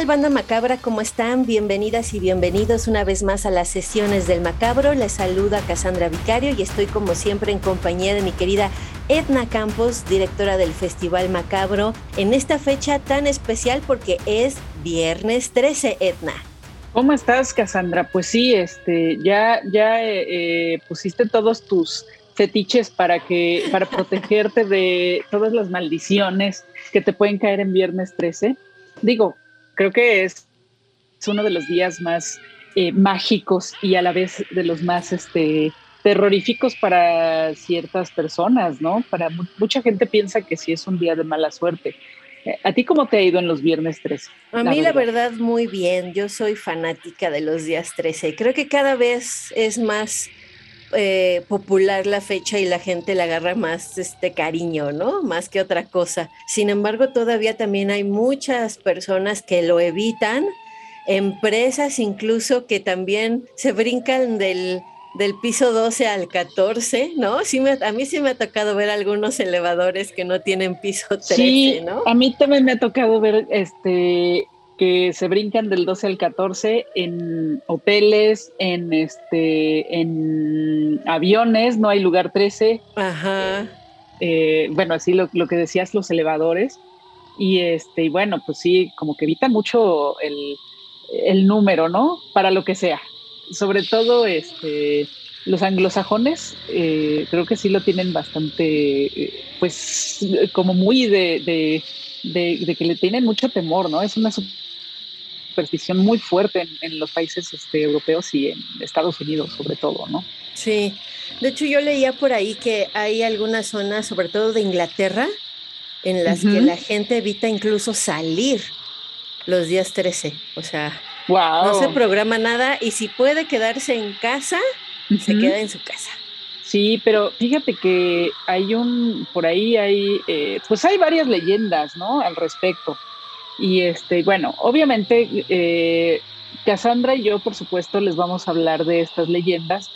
Tal, banda macabra? ¿Cómo están? Bienvenidas y bienvenidos una vez más a las sesiones del macabro. Les saluda Cassandra Vicario y estoy como siempre en compañía de mi querida Edna Campos, directora del Festival Macabro, en esta fecha tan especial porque es viernes 13, Edna. ¿Cómo estás, Cassandra? Pues sí, este, ya, ya eh, eh, pusiste todos tus fetiches para que, para protegerte de todas las maldiciones que te pueden caer en viernes 13. Digo, creo que es, uno de los días más eh, mágicos y a la vez de los más este, terroríficos para ciertas personas, ¿no? Para mucha gente piensa que sí es un día de mala suerte. Eh, ¿A ti cómo te ha ido en los viernes 13? A mí la verdad muy bien, yo soy fanática de los días 13. Creo que cada vez es más eh, popular la fecha y la gente le agarra más este cariño, ¿no? Más que otra cosa. Sin embargo, todavía también hay muchas personas que lo evitan, empresas incluso que también se brincan del, del piso 12 al 14, ¿no? Sí a mí sí me ha tocado ver algunos elevadores que no tienen piso 13, sí, ¿no? A mí también me ha tocado ver este que se brincan del 12 al 14 en hoteles, en este, en aviones, no hay lugar 13. Ajá. Eh, bueno, así lo, que decías, los elevadores. Y este, y bueno, pues sí, como que evita mucho el, número, ¿no? Para lo que sea. Sobre todo este, los anglosajones, eh, creo que sí lo tienen bastante, eh, pues, como muy de, de, que le tienen mucho temor, ¿no? Es una superstición muy fuerte en, los países este, europeos y en Estados Unidos sobre todo, ¿no? Sí, de hecho yo leía por ahí que hay algunas zonas, sobre todo de Inglaterra, en las que la gente evita incluso salir los días 13, o sea, no se programa nada y si puede quedarse en casa, se queda en su casa. Sí, pero fíjate que hay un, por ahí hay, eh, pues hay varias leyendas, ¿no? Al respecto. Y este, bueno, obviamente eh, Cassandra y yo, por supuesto, les vamos a hablar de estas leyendas,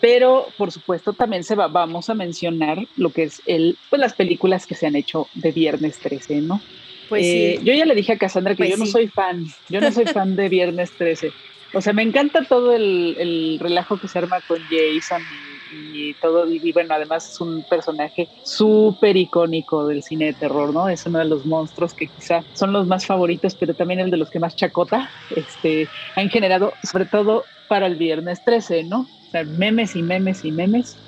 pero por supuesto también se va, vamos a mencionar lo que es el, pues las películas que se han hecho de Viernes 13, ¿no? Pues eh, Yo ya le dije a Cassandra que pues yo no soy fan, yo no soy fan de Viernes 13. O sea, me encanta todo el, el relajo que se arma con Jason y y todo, y, bueno, además es un personaje súper icónico del cine de terror, ¿no? Es uno de los monstruos que quizá son los más favoritos, pero también el de los que más chacota este, han generado, sobre todo para el viernes 13, ¿no? O sea, memes y memes y memes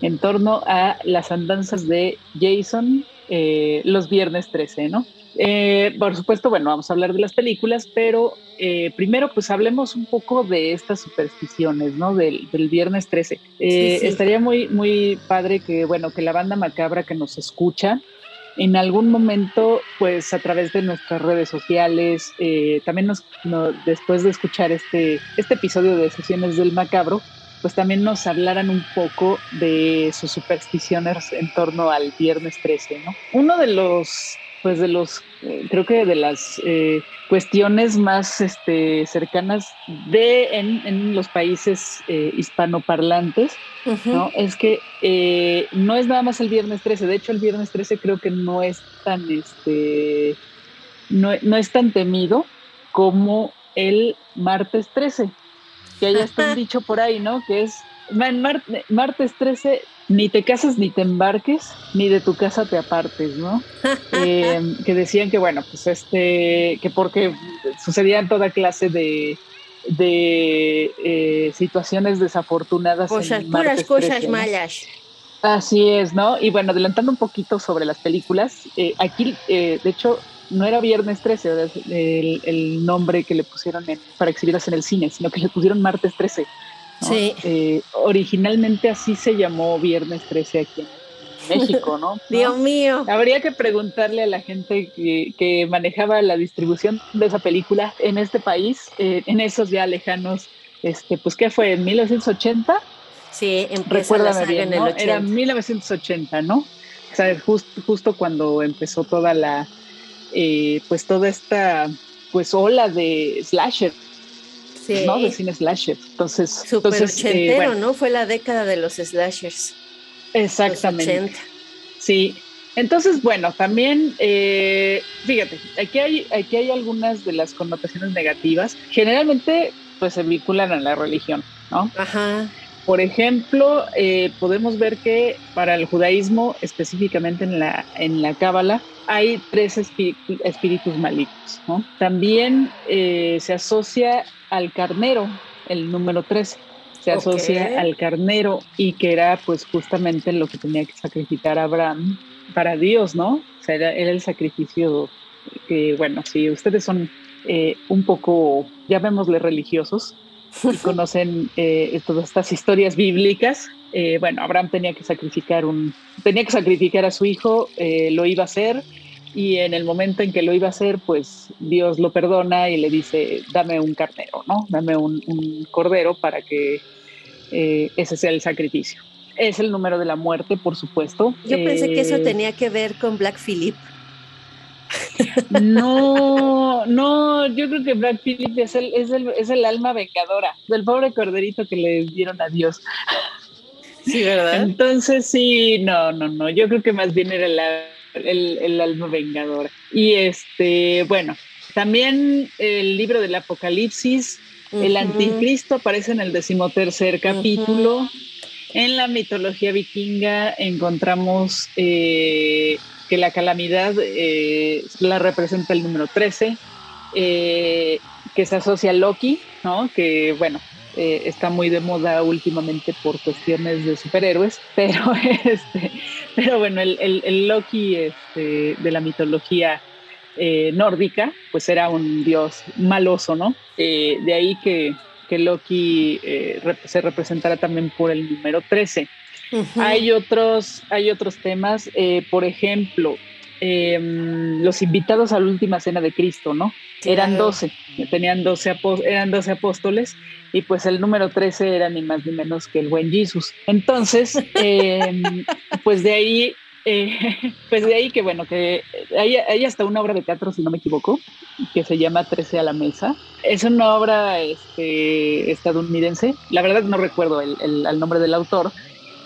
en torno a las andanzas de Jason eh, los viernes 13, ¿no? Eh, por supuesto, bueno, vamos a hablar de las películas, pero eh, primero pues hablemos un poco de estas supersticiones, ¿no? Del, viernes 13. Eh, estaría muy, muy padre que, bueno, que la banda macabra que nos escucha, en algún momento, pues a través de nuestras redes sociales, también nos, después de escuchar este, este episodio de Sesiones del Macabro, pues también nos hablaran un poco de sus supersticiones en torno al viernes 13, ¿no? Uno de los pues de los, eh, creo que de las eh, cuestiones más este, cercanas de en, los países eh, hispanoparlantes, ¿no? Es que no es nada más el viernes 13, de hecho el viernes 13 creo que no es tan, este, no, es tan temido como el martes 13, que haya está dicho por ahí, ¿no? Que es martes 13 ni te casas ni te embarques, ni de tu casa te apartes, ¿no? Em, que decían que, bueno, pues este, que porque sucedían toda clase de, de eh, situaciones desafortunadas. Cosas, puras cosas malas. Así es, ¿no? Y bueno, adelantando un poquito sobre las películas, eh, aquí, eh, de hecho, no era Viernes 13 el, nombre que le pusieron para exhibirlas en el cine, sino que le pusieron Martes 13 Sí. Eh, originalmente así se llamó Viernes 13 aquí en México, ¿no? Dios mío. Habría que preguntarle a la gente que, manejaba la distribución de esa película en este país, eh, en esos ya lejanos, este, pues, ¿qué fue? ¿En 1980? Sí, Recuérdame bien, en el Era 1980, ¿no? O sea, justo cuando empezó toda la, eh, pues toda esta, pues ola de slasher, ¿no? De cine slasher. Entonces, Super entonces, eh, ochentero, ¿no? Fue la década de los slashers. Exactamente. Sí. Entonces, bueno, también, eh, fíjate, aquí hay, aquí hay algunas de las connotaciones negativas. Generalmente, pues se vinculan a la religión, ¿no? Ajá. Por ejemplo, eh, podemos ver que para el judaísmo, específicamente en la, en la Cábala, hay tres espíritus malignos. ¿no? También se asocia al carnero, el número 13. Se asocia al carnero y que era pues justamente lo que tenía que sacrificar Abraham para Dios, ¿no? O sea, era, el sacrificio que, bueno, si ustedes son eh, un poco, llamémosle religiosos, y conocen eh, todas estas historias bíblicas, eh, bueno, Abraham tenía que sacrificar un, tenía que sacrificar a su hijo, lo iba a hacer, y en el momento en que lo iba a hacer, pues Dios lo perdona y le dice, dame un carnero, ¿no? Dame un, cordero para que eh, ese sea el sacrificio. Es el número de la muerte, por supuesto. Yo pensé que eso eh, tenía que ver con Black Phillip. No, no, yo creo que Black Phillip es el, es el, es el alma vengadora del pobre corderito que le dieron a Dios. Sí, ¿verdad? Entonces sí, no, no, no, yo creo que más bien era la el, alma vengadora. Y este, bueno, también el libro del Apocalipsis, el anticristo aparece en el decimotercer capítulo. En la mitología vikinga encontramos eh, que la calamidad eh, la representa el número 13, eh, que se asocia a Loki, ¿no? Que bueno, está muy de moda últimamente por cuestiones de superhéroes, pero, este, pero bueno, el, Loki este, de la mitología nórdica, pues era un dios maloso, ¿no? De ahí que, que Loki se representara también por el número 13. hay, otros, hay otros temas, por ejemplo, em, los invitados a la última cena de Cristo, ¿no? Eran 12, tenían 12, eran 12 apóstoles y pues el número 13 era ni más ni menos que el buen Jesús. Entonces, em, pues de ahí, eh, pues de ahí que bueno, que hay, hasta una obra de teatro, si no me equivoco, que se llama 13 a la mesa. Es una obra este, estadounidense, la verdad no recuerdo el, el, nombre del autor,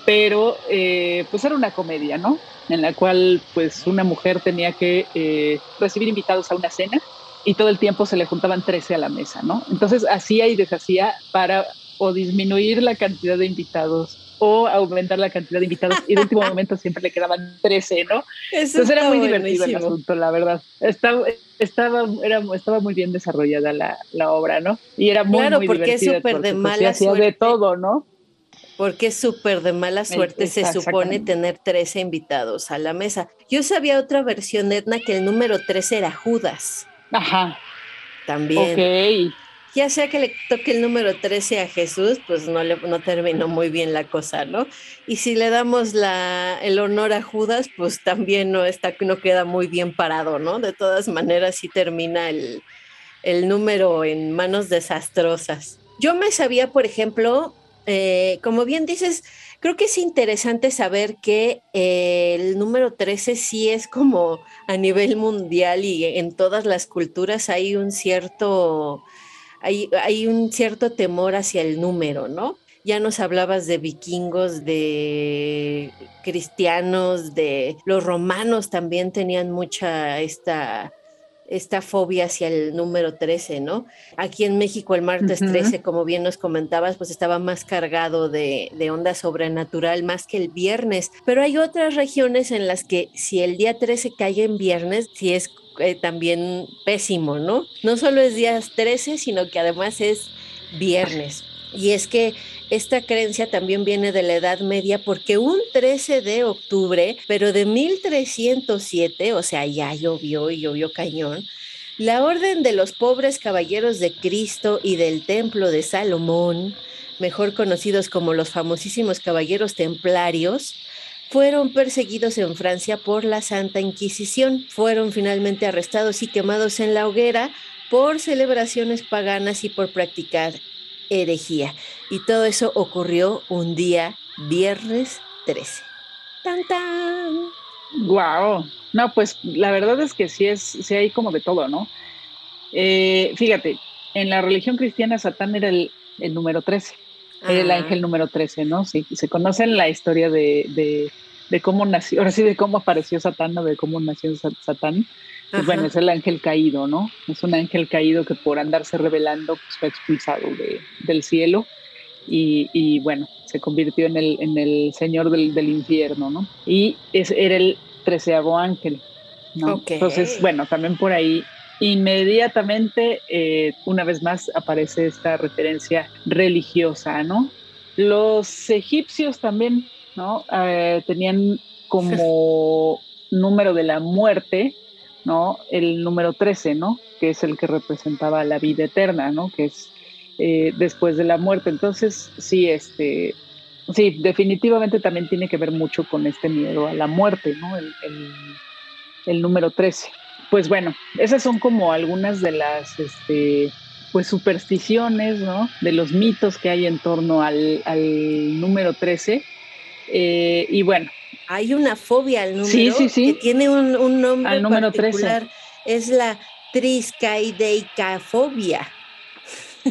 pero eh, pues era una comedia, ¿no? En la cual pues una mujer tenía que eh, recibir invitados a una cena y todo el tiempo se le juntaban 13 a la mesa, ¿no? Entonces hacía y deshacía para o disminuir la cantidad de invitados o aumentar la cantidad de invitados y en último momento siempre le quedaban 13, ¿no? Entonces era muy divertido el asunto, la verdad. Estaba, estaba, era, estaba muy bien desarrollada la, la obra, ¿no? Y era muy, claro, muy porque es súper de pues, mala suerte. de todo, ¿no? Porque es súper de mala suerte, se supone tener 13 invitados a la mesa. Yo sabía otra versión, Edna, que el número 13 era Judas. Ajá. También. Ya sea que le toque el número 13 a Jesús, pues no, le, no terminó muy bien la cosa, ¿no? Y si le damos la, el honor a Judas, pues también no, está, no queda muy bien parado, ¿no? De todas maneras, sí termina el, el número en manos desastrosas. Yo me sabía, por ejemplo, eh, como bien dices, creo que es interesante saber que eh, el número 13 sí es como a nivel mundial y en todas las culturas hay un cierto, hay, hay un cierto temor hacia el número, ¿no? ya nos hablabas de vikingos, de cristianos, de los romanos también tenían mucha esta esta fobia hacia el número 13, ¿no? Aquí en México el martes 13, como bien nos comentabas, pues estaba más cargado de, de, onda sobrenatural más que el viernes, pero hay otras regiones en las que si el día 13 cae en viernes, sí es eh, también pésimo, ¿no? No solo es día 13, sino que además es viernes. Y es que esta creencia también viene de la Edad Media porque un 13 de octubre, pero de 1307, o sea, ya llovió y llovió cañón, la Orden de los Pobres Caballeros de Cristo y del Templo de Salomón, mejor conocidos como los famosísimos Caballeros Templarios, fueron perseguidos en Francia por la Santa Inquisición. Fueron finalmente arrestados y quemados en la hoguera por celebraciones paganas y por practicar herejía. Y todo eso ocurrió un día viernes 13. ¡Tan, tan! ¡Wow! No, pues la verdad es que sí, es, sí hay como de todo, ¿no? Eh, fíjate, en la religión cristiana Satán era el, número 13, era el ángel número 13, ¿no? Sí, se conoce la historia de, de, cómo nació, ahora sí, de cómo apareció Satán o de cómo nació Satán. Pues bueno, es el ángel caído, ¿no? Es un ángel caído que por andarse revelando pues, fue expulsado de, del cielo y, y, bueno, se convirtió en el, en el señor del, del infierno, ¿no? Y es, era el treceavo ángel, ¿no? Entonces, bueno, también por ahí inmediatamente, eh, una vez más, aparece esta referencia religiosa, ¿no? Los egipcios también, ¿no? Eh, tenían como número de la muerte ¿no? El número 13, ¿no? Que es el que representaba la vida eterna, ¿no? Que es eh, después de la muerte. Entonces, sí, este, sí, definitivamente también tiene que ver mucho con este miedo a la muerte, ¿no? El, número 13. Pues bueno, esas son como algunas de las, este, pues supersticiones, ¿no? De los mitos que hay en torno al, número 13. Eh, y bueno, hay una fobia al número que tiene un, un nombre número particular. Es la triscaideicafobia.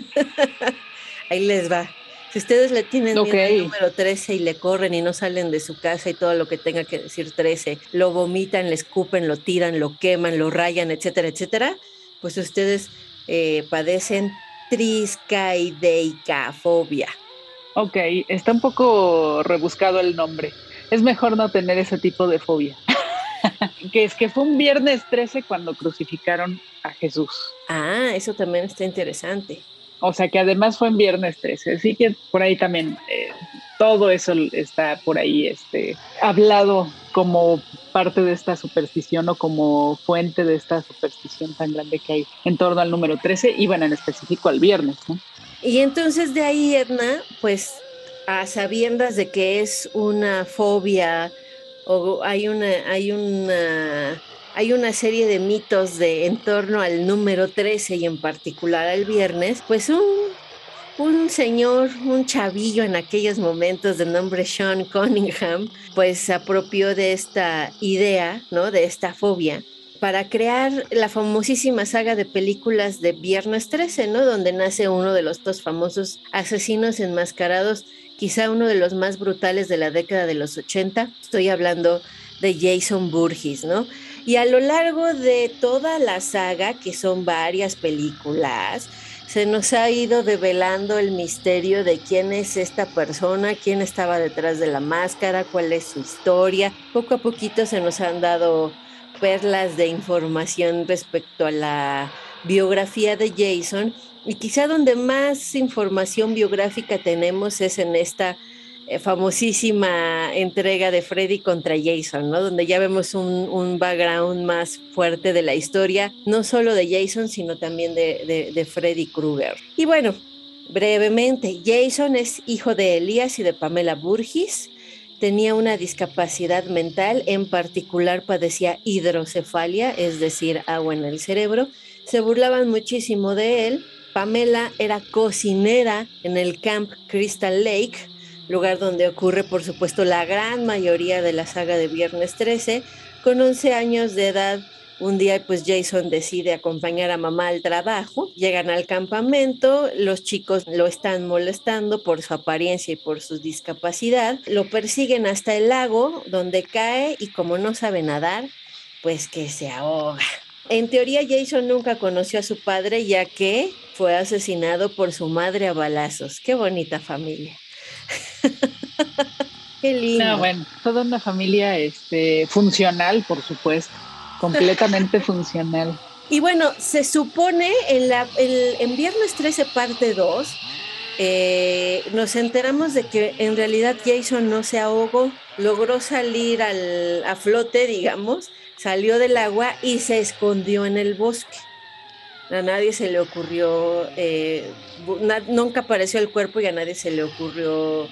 Ahí les va. Si ustedes le tienen miedo al número 13 y le corren y no salen de su casa y todo lo que tenga que decir 13, lo vomitan, le escupen, lo tiran, lo queman, lo rayan, etcétera, etcétera, pues ustedes eh, padecen triscaideicafobia. Ok, está un poco rebuscado el nombre es mejor no tener ese tipo de fobia. que es que fue un viernes 13 cuando crucificaron a Jesús. Ah, eso también está interesante. O sea que además fue en viernes 13, así que por ahí también eh, todo eso está por ahí este, hablado como parte de esta superstición o como fuente de esta superstición tan grande que hay en torno al número 13 y bueno, en específico al viernes. ¿no? Y entonces de ahí, Edna, pues a sabiendas de que es una fobia o hay una, hay una, hay una serie de mitos de en torno al número 13 y en particular al viernes, pues un, un señor, un chavillo en aquellos momentos de nombre Sean Cunningham, pues se apropió de esta idea, ¿no? De esta fobia para crear la famosísima saga de películas de Viernes 13, ¿no? Donde nace uno de los dos famosos asesinos enmascarados quizá uno de los más brutales de la década de los 80. Estoy hablando de Jason Burgess, ¿no? Y a lo largo de toda la saga, que son varias películas, se nos ha ido develando el misterio de quién es esta persona, quién estaba detrás de la máscara, cuál es su historia. Poco a poquito se nos han dado perlas de información respecto a la biografía de Jason y quizá donde más información biográfica tenemos es en esta eh, famosísima entrega de Freddy contra Jason, ¿no? Donde ya vemos un, background más fuerte de la historia, no solo de Jason, sino también de, de Freddy Krueger. Y bueno, brevemente, Jason es hijo de Elías y de Pamela Burgis. Tenía una discapacidad mental, en particular padecía hidrocefalia, es decir, agua en el cerebro. Se burlaban muchísimo de él Pamela era cocinera en el Camp Crystal Lake, lugar donde ocurre por supuesto la gran mayoría de la saga de Viernes 13. Con 11 años de edad, un día pues Jason decide acompañar a mamá al trabajo, llegan al campamento, los chicos lo están molestando por su apariencia y por su discapacidad, lo persiguen hasta el lago donde cae y como no sabe nadar, pues que se ahoga. En teoría Jason nunca conoció a su padre ya que fue asesinado por su madre a balazos. Qué bonita familia. Qué lindo. bueno, toda una familia este, funcional, por supuesto, completamente funcional. Y bueno, se supone en, la, en Viernes 13, parte 2, eh, nos enteramos de que en realidad Jason no se ahogó, logró salir al, a flote, digamos, salió del agua y se escondió en el bosque. A nadie se le ocurrió, eh, nunca apareció el cuerpo y a nadie se le ocurrió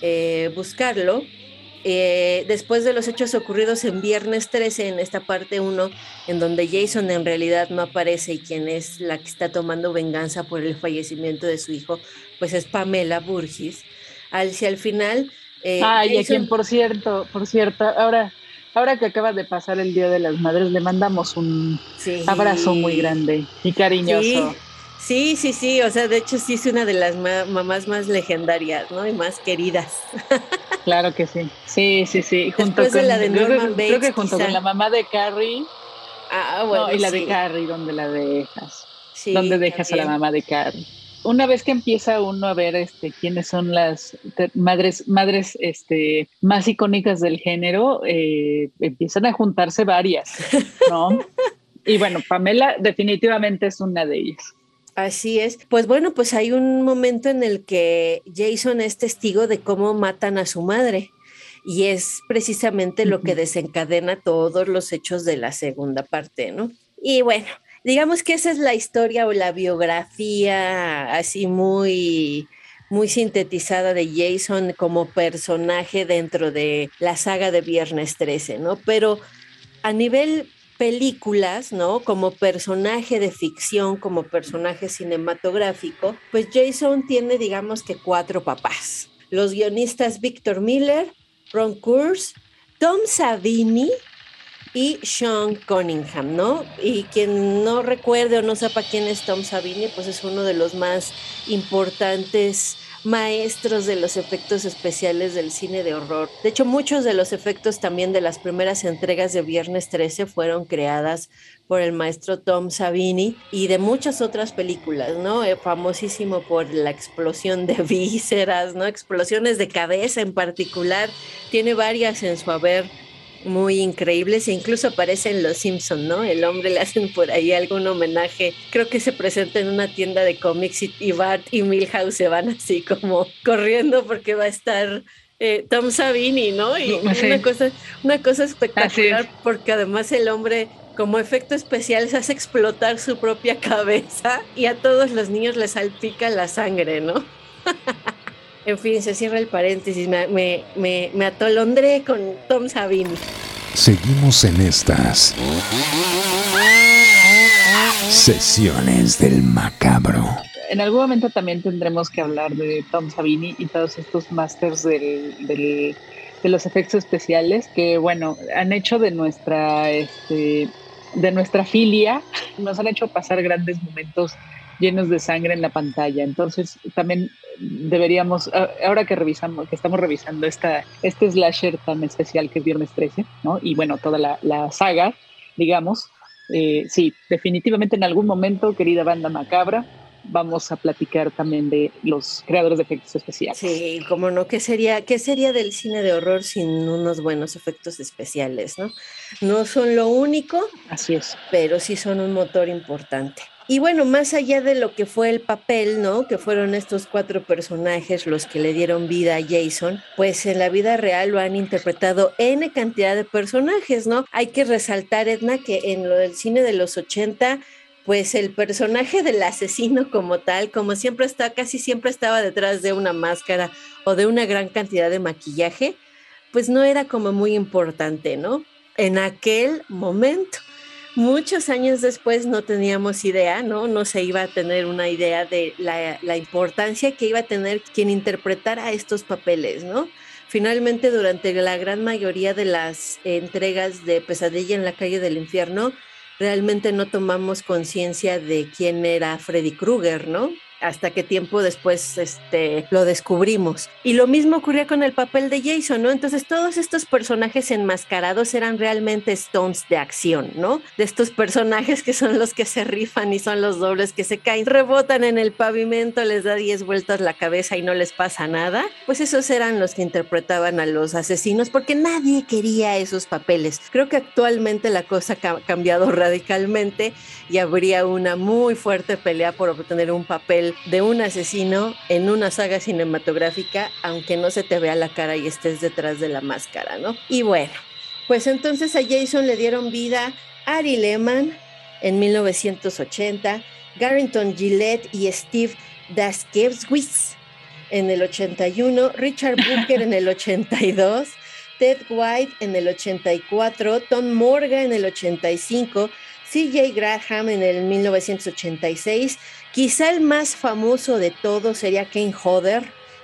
eh, buscarlo. Eh, después de los hechos ocurridos en viernes 13, en esta parte 1, en donde Jason en realidad no aparece y quien es la que está tomando venganza por el fallecimiento de su hijo, pues es Pamela Burgis. Al, si al final... Ay, a quien por cierto, por cierto, ahora ahora que acaba de pasar el Día de las Madres, le mandamos un abrazo muy grande y cariñoso. Sí. sí, sí, o sea, de hecho sí es una de las mamás más legendarias, ¿no? Y más queridas. Claro que sí. Sí, sí, sí. Junto con, la de Norman Bates, creo que junto con la mamá de Carrie. Ah, bueno. y la de Carrie, ¿dónde la dejas? Sí, ¿Dónde dejas a la mamá de Carrie? Una vez que empieza uno a ver este, quiénes son las madres, madres este, más icónicas del género, eh, empiezan a juntarse varias, ¿no? y bueno, Pamela definitivamente es una de ellas. Así es. Pues bueno, pues hay un momento en el que Jason es testigo de cómo matan a su madre y es precisamente lo que desencadena todos los hechos de la segunda parte, ¿no? Y bueno, digamos que esa es la historia o la biografía así muy muy sintetizada de Jason como personaje dentro de la saga de Viernes 13, ¿no? Pero a nivel películas, ¿no? Como personaje de ficción, como personaje cinematográfico, pues Jason tiene, digamos que cuatro papás. Los guionistas Victor Miller, Ron Kurz, Tom Savini, y Sean Cunningham, ¿no? Y quien no recuerde o no sepa quién es Tom Savini, pues es uno de los más importantes maestros de los efectos especiales del cine de horror. De hecho, muchos de los efectos también de las primeras entregas de Viernes 13 fueron creadas por el maestro Tom Savini y de muchas otras películas, ¿no? Eh, famosísimo por la explosión de vísceras, ¿no? Explosiones de cabeza en particular. Tiene varias en su haber muy increíbles e incluso aparecen Los Simpson, ¿no? El hombre le hacen por ahí algún homenaje. Creo que se presenta en una tienda de cómics y, Bart y Milhouse se van así como corriendo porque va a estar eh, Tom Savini, ¿no? Y una cosa, una cosa espectacular porque además el hombre como efecto especial se hace explotar su propia cabeza y a todos los niños les salpica la sangre, ¿no? En fin, se cierra el paréntesis. Me, me, atolondré con Tom Savini. Seguimos en estas sesiones del macabro. En algún momento también tendremos que hablar de Tom Savini y todos estos masters de los efectos especiales que, bueno, han hecho de nuestra, este, de nuestra filia, nos han hecho pasar grandes momentos llenos de sangre en la pantalla. Entonces, también deberíamos, ahora que revisamos, que estamos revisando esta, este slasher tan especial que es Viernes 13, ¿no? Y bueno, toda la, la saga, digamos, eh, sí, definitivamente en algún momento, querida banda macabra, vamos a platicar también de los creadores de efectos especiales. Sí, como no, ¿qué sería, ¿qué sería del cine de horror sin unos buenos efectos especiales, no? No son lo único. Así es. Pero sí son un motor importante. Y bueno, más allá de lo que fue el papel, ¿no? Que fueron estos cuatro personajes los que le dieron vida a Jason, pues en la vida real lo han interpretado N cantidad de personajes, ¿no? Hay que resaltar, Edna, que en lo del cine de los 80 pues el personaje del asesino como tal, como siempre está, casi siempre estaba detrás de una máscara o de una gran cantidad de maquillaje, pues no era como muy importante, ¿no? En aquel momento. Muchos años después no teníamos idea, ¿no? No se iba a tener una idea de la, la importancia que iba a tener quien interpretara estos papeles, ¿no? Finalmente, durante la gran mayoría de las entregas de Pesadilla en la calle del infierno, realmente no tomamos conciencia de quién era Freddy Krueger, ¿no? Hasta que tiempo después este, lo descubrimos. Y lo mismo ocurría con el papel de Jason, ¿no? Entonces todos estos personajes enmascarados eran realmente stones de acción, ¿no? De estos personajes que son los que se rifan y son los dobles que se caen, rebotan en el pavimento, les da 10 vueltas la cabeza y no les pasa nada. Pues esos eran los que interpretaban a los asesinos porque nadie quería esos papeles. Creo que actualmente la cosa ha cambiado radicalmente y habría una muy fuerte pelea por obtener un papel de un asesino en una saga cinematográfica, aunque no se te vea la cara y estés detrás de la máscara, ¿no? Y bueno, pues entonces a Jason le dieron vida Ari Lehman en 1980, Garrington Gillette y Steve Daskewitz en el 81, Richard Booker en el 82, Ted White en el 84, Tom Morgan en el 85, CJ Graham en el 1986, Quizá el más famoso de todos sería Kane Hodder,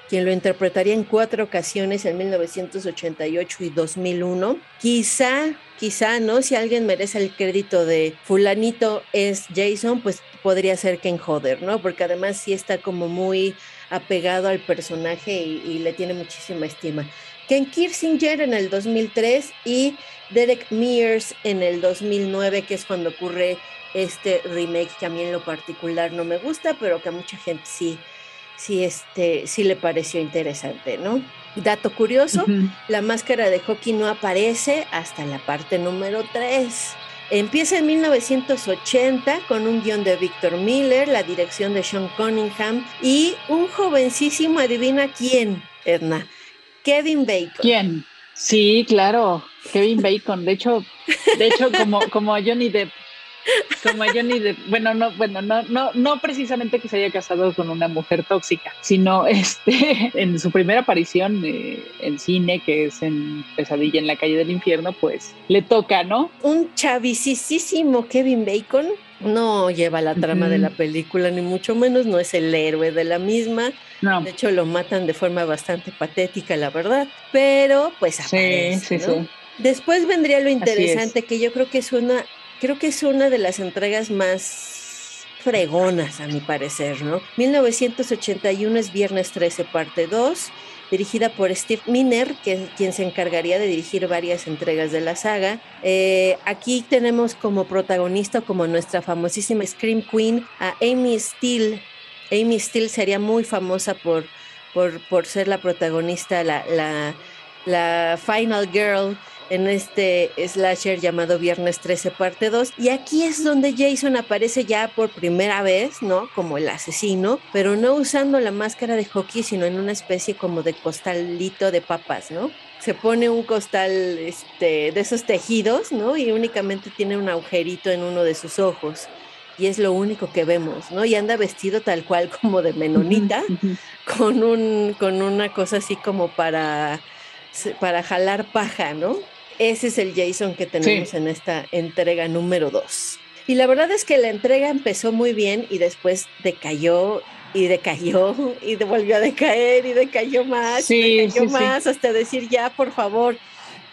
quien lo interpretaría en cuatro ocasiones en 1988 y 2001. Quizá, quizá, ¿no? Si alguien merece el crédito de fulanito es Jason, pues podría ser Kane Hodder, ¿no? Porque además sí está como muy apegado al personaje y, y le tiene muchísima estima. Ken Kirsinger en el 2003 y Derek Mears en el 2009, que es cuando ocurre este remake que a mí en lo particular no me gusta, pero que a mucha gente sí, sí, este, sí le pareció interesante, ¿no? Dato curioso, la máscara de hockey no aparece hasta la parte número 3. Empieza en 1980 con un guion de Victor Miller, la dirección de Sean Cunningham y un jovencísimo, adivina quién, Edna, Kevin Bacon. ¿Quién? Sí, claro, Kevin Bacon. De hecho, de hecho como, como Johnny Depp como Johnny bueno, no, bueno, no, no, no precisamente que se haya casado con una mujer tóxica, sino este, en su primera aparición eh, en cine, que es en Pesadilla en la calle del infierno, pues le toca, ¿no? Un chavisísimo Kevin Bacon no lleva la trama de la película, ni mucho menos, no es el héroe de la misma. No. De hecho, lo matan de forma bastante patética, la verdad. Pero, pues aparece, sí, sí, sí. Después vendría lo interesante, que yo creo que es una creo que es una de las entregas más fregonas, a mi parecer, ¿no? 1981 es Viernes 13, parte 2, dirigida por Steve Miner, que, quien se encargaría de dirigir varias entregas de la saga. Eh, aquí tenemos como protagonista, como nuestra famosísima Scream Queen, a Amy Steele. Amy Steele sería muy famosa por, por, por ser la protagonista, la, la, la Final Girl en este slasher llamado Viernes 13 parte 2 y aquí es donde Jason aparece ya por primera vez, ¿no? Como el asesino, pero no usando la máscara de hockey, sino en una especie como de costalito de papas, ¿no? Se pone un costal este, de esos tejidos, ¿no? Y únicamente tiene un agujerito en uno de sus ojos y es lo único que vemos, ¿no? Y anda vestido tal cual como de menonita, con, un, con una cosa así como para, para jalar paja, ¿no? Ese es el Jason que tenemos en esta entrega número 2. Y la verdad es que la entrega empezó muy bien y después decayó y decayó y volvió a decaer y decayó más y decayó más hasta decir ya, por favor.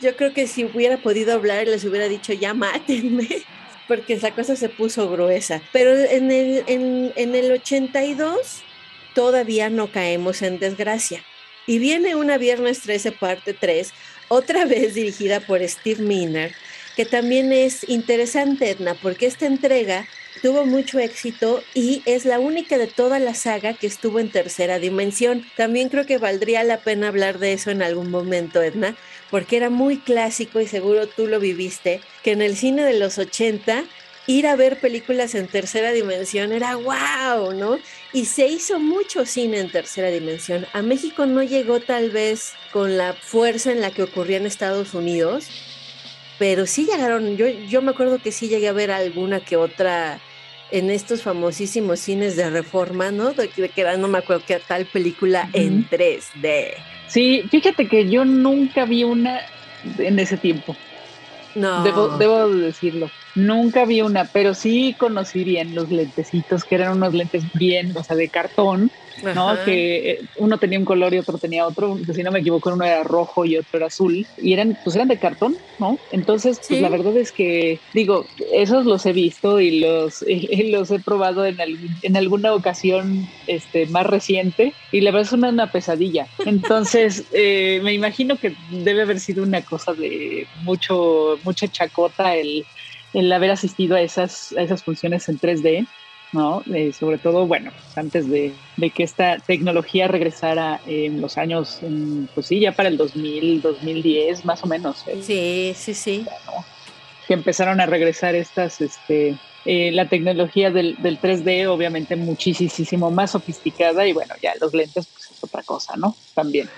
Yo creo que si hubiera podido hablar les hubiera dicho ya mátenme porque esa cosa se puso gruesa. Pero en el, en, en el 82 todavía no caemos en desgracia. Y viene una viernes 13 parte 3 otra vez dirigida por Steve Miner, que también es interesante, Edna, porque esta entrega tuvo mucho éxito y es la única de toda la saga que estuvo en tercera dimensión. También creo que valdría la pena hablar de eso en algún momento, Edna, porque era muy clásico y seguro tú lo viviste, que en el cine de los 80 ir a ver películas en tercera dimensión era wow, ¿no? Y se hizo mucho cine en tercera dimensión. A México no llegó tal vez con la fuerza en la que ocurría en Estados Unidos, pero sí llegaron, yo, yo me acuerdo que sí llegué a ver alguna que otra en estos famosísimos cines de reforma, ¿no? De, que era, no me acuerdo qué tal película en 3D. Sí, fíjate que yo nunca vi una en ese tiempo. No. Debo, debo decirlo. Nunca vi una, pero sí conocí bien los lentecitos, que eran unos lentes bien, o sea, de cartón, ¿no? Que eh, uno tenía un color y otro tenía otro, si no me equivoco, uno era rojo y otro era azul, y eran, pues eran de cartón, ¿no? Entonces, pues la verdad es que, digo, esos los he visto y los, los he probado en, en alguna ocasión este, más reciente, y la verdad es una, una pesadilla. Entonces, eh, me imagino que debe haber sido una cosa de mucho, mucha chacota el el haber asistido a esas, esas funciones en 3D, ¿no? Eh, sobre todo, bueno, antes de, que esta tecnología regresara en los años, pues sí, ya para el 2000, 2010, más o menos. ¿eh? Sí, sí, sí. que empezaron a regresar estas, este, eh, la tecnología del, del, 3D, obviamente muchísimo más sofisticada y bueno, ya los lentes, pues es otra cosa, ¿no? También.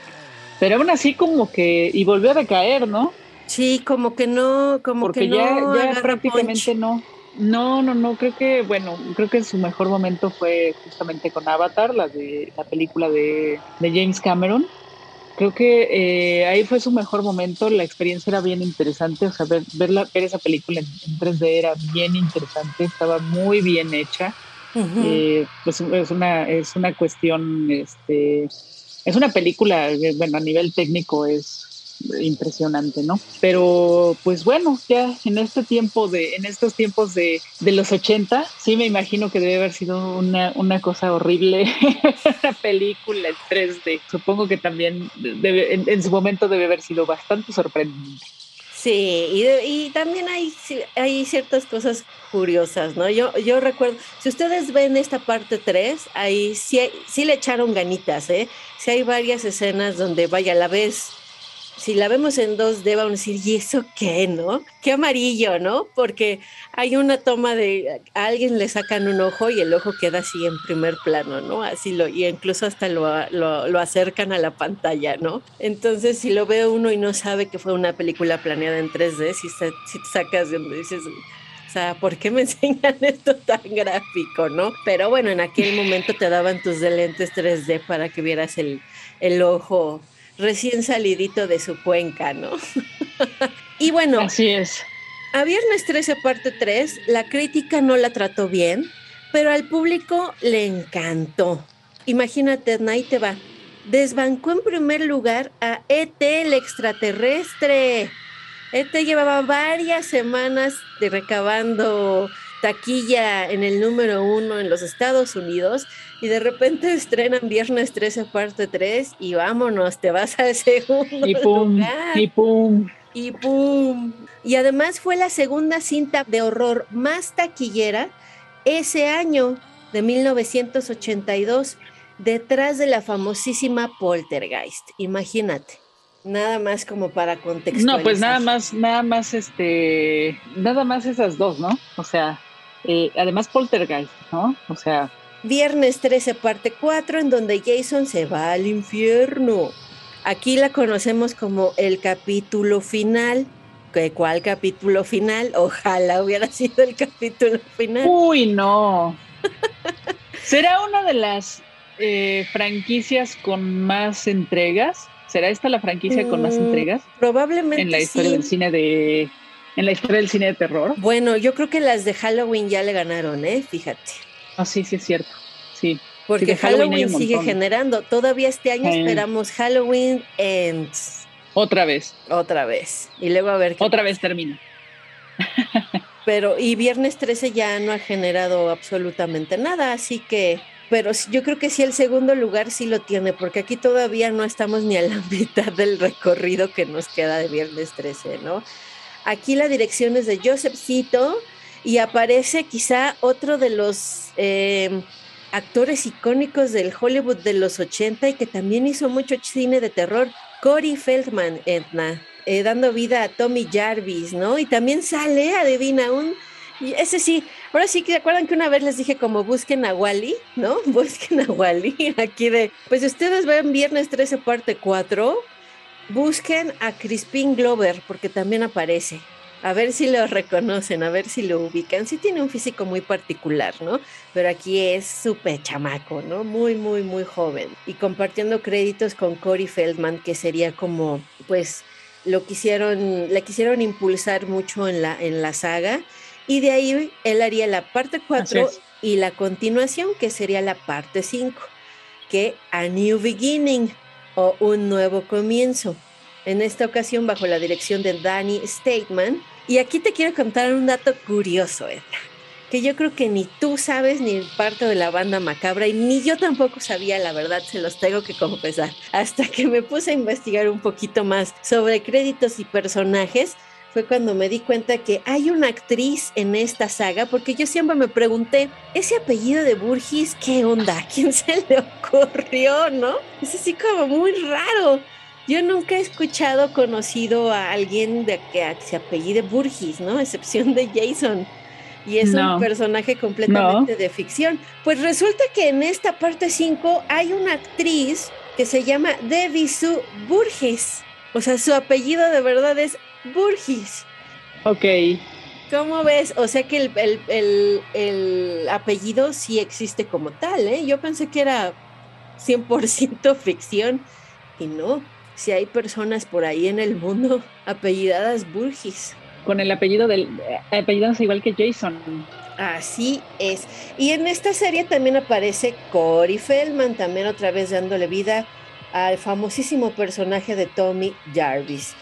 Pero aún así como que, y volvió a decaer, ¿no? Sí, como que no, como Porque que no ya, ya prácticamente no. No, no, no, creo que, bueno, creo que su mejor momento fue justamente con Avatar, la de la película de, James Cameron. Creo que eh, ahí fue su mejor momento, la experiencia era bien interesante, o sea, ver, ver, ver esa película en, 3D era bien interesante, estaba muy bien hecha. Eh, pues es una, es una cuestión, este, es una película, eh, bueno, a nivel técnico es impresionante, ¿no? Pero pues bueno, ya en este tiempo de, en estos tiempos de, de los 80, sí me imagino que debe haber sido una, una cosa horrible, una película en 3D. Supongo que también en, su momento debe haber sido bastante sorprendente. Sí, y, y, también hay, hay ciertas cosas curiosas, ¿no? Yo, yo recuerdo, si ustedes ven esta parte 3, ahí sí, sí le echaron ganitas, ¿eh? Sí hay varias escenas donde, vaya, la vez si la vemos en 2D, vamos a decir, ¿y eso qué, no? Qué amarillo, ¿no? Porque hay una toma de a alguien le sacan un ojo y el ojo queda así en primer plano, ¿no? Así lo, y incluso hasta lo, lo, acercan a la pantalla, ¿no? Entonces, si lo ve uno y no sabe que fue una película planeada en 3D, si, te sacas de donde dices, o sea, ¿por qué me enseñan esto tan gráfico, no? Pero bueno, en aquel momento te daban tus lentes 3D para que vieras el, el ojo recién salidito de su cuenca, ¿no? y bueno. Así es. A Viernes 13, parte 3, la crítica no la trató bien, pero al público le encantó. Imagínate, ahí te va. Desbancó en primer lugar a ET, el extraterrestre. ET llevaba varias semanas de recabando taquilla en el número uno en los Estados Unidos y de repente estrenan Viernes 13 parte 3 y vámonos, te vas al segundo y pum, Y pum. Y pum. Y además fue la segunda cinta de horror más taquillera ese año de 1982, detrás de la famosísima Poltergeist. Imagínate. Nada más como para contextualizar. No, pues nada más, nada más, este, nada más esas dos, ¿no? O sea, eh, además Poltergeist, ¿no? O sea... Viernes 13, parte 4, en donde Jason se va al infierno. Aquí la conocemos como el capítulo final. ¿Cuál capítulo final? Ojalá hubiera sido el capítulo final. Uy, no. ¿Será una de las eh, franquicias con más entregas? ¿Será esta la franquicia con más mm, entregas? Probablemente. En la historia del cine de en la historia del cine de terror. Bueno, yo creo que las de Halloween ya le ganaron, ¿eh? Fíjate. Ah, sí, sí es cierto. Sí. Porque Halloween, sigue generando. Todavía este año esperamos Halloween Ends. Otra vez. Otra vez. Y luego a ver qué Otra vez termina. Pero, y viernes 13 ya no ha generado absolutamente nada, así que pero yo creo que sí el segundo lugar sí lo tiene, porque aquí todavía no estamos ni a la mitad del recorrido que nos queda de viernes 13, ¿no? Aquí la dirección es de Joseph Cito y aparece quizá otro de los eh, actores icónicos del Hollywood de los 80 y que también hizo mucho cine de terror, Corey Feldman, Edna, eh, dando vida a Tommy Jarvis, ¿no? Y también sale, adivina, un... Y ese sí, ahora sí que acuerdan que una vez les dije como busquen a Wally, ¿no? Busquen a Wally, aquí de, pues ustedes ven viernes 13 parte 4, Busquen a Crispin Glover porque también aparece. A ver si lo reconocen, a ver si lo ubican. Sí tiene un físico muy particular, ¿no? Pero aquí es súper chamaco, ¿no? Muy, muy, muy joven. Y compartiendo créditos con Corey Feldman, que sería como, pues, lo quisieron, la quisieron impulsar mucho en la, en la saga. Y de ahí él haría la parte 4 y la continuación, que sería la parte 5, que A New Beginning o Un Nuevo Comienzo. En esta ocasión bajo la dirección de Danny Stateman. Y aquí te quiero contar un dato curioso, Edna que yo creo que ni tú sabes ni parte de la banda macabra y ni yo tampoco sabía, la verdad, se los tengo que confesar. Hasta que me puse a investigar un poquito más sobre créditos y personajes, fue cuando me di cuenta que hay una actriz en esta saga, porque yo siempre me pregunté, ese apellido de Burgis, ¿qué onda? ¿A quién se le ocurrió, no? Es así como muy raro. Yo nunca he escuchado, conocido a alguien de que se apellide Burgis, ¿no? A excepción de Jason y es un personaje completamente de ficción. Pues resulta que en esta parte 5 hay una actriz que se llama Debbie Sue Burgess. O sea, su apellido de verdad es Burgess. Ok. ¿Cómo ves? O sea que el, el apellido sí existe como tal, ¿eh? Yo pensé que era 100% ficción y no. Si hay personas por ahí en el mundo apellidadas Burgess con el apellido del eh, apellido es igual que Jason. Así es. Y en esta serie también aparece Corey Feldman, también otra vez dándole vida al famosísimo personaje de Tommy Jarvis.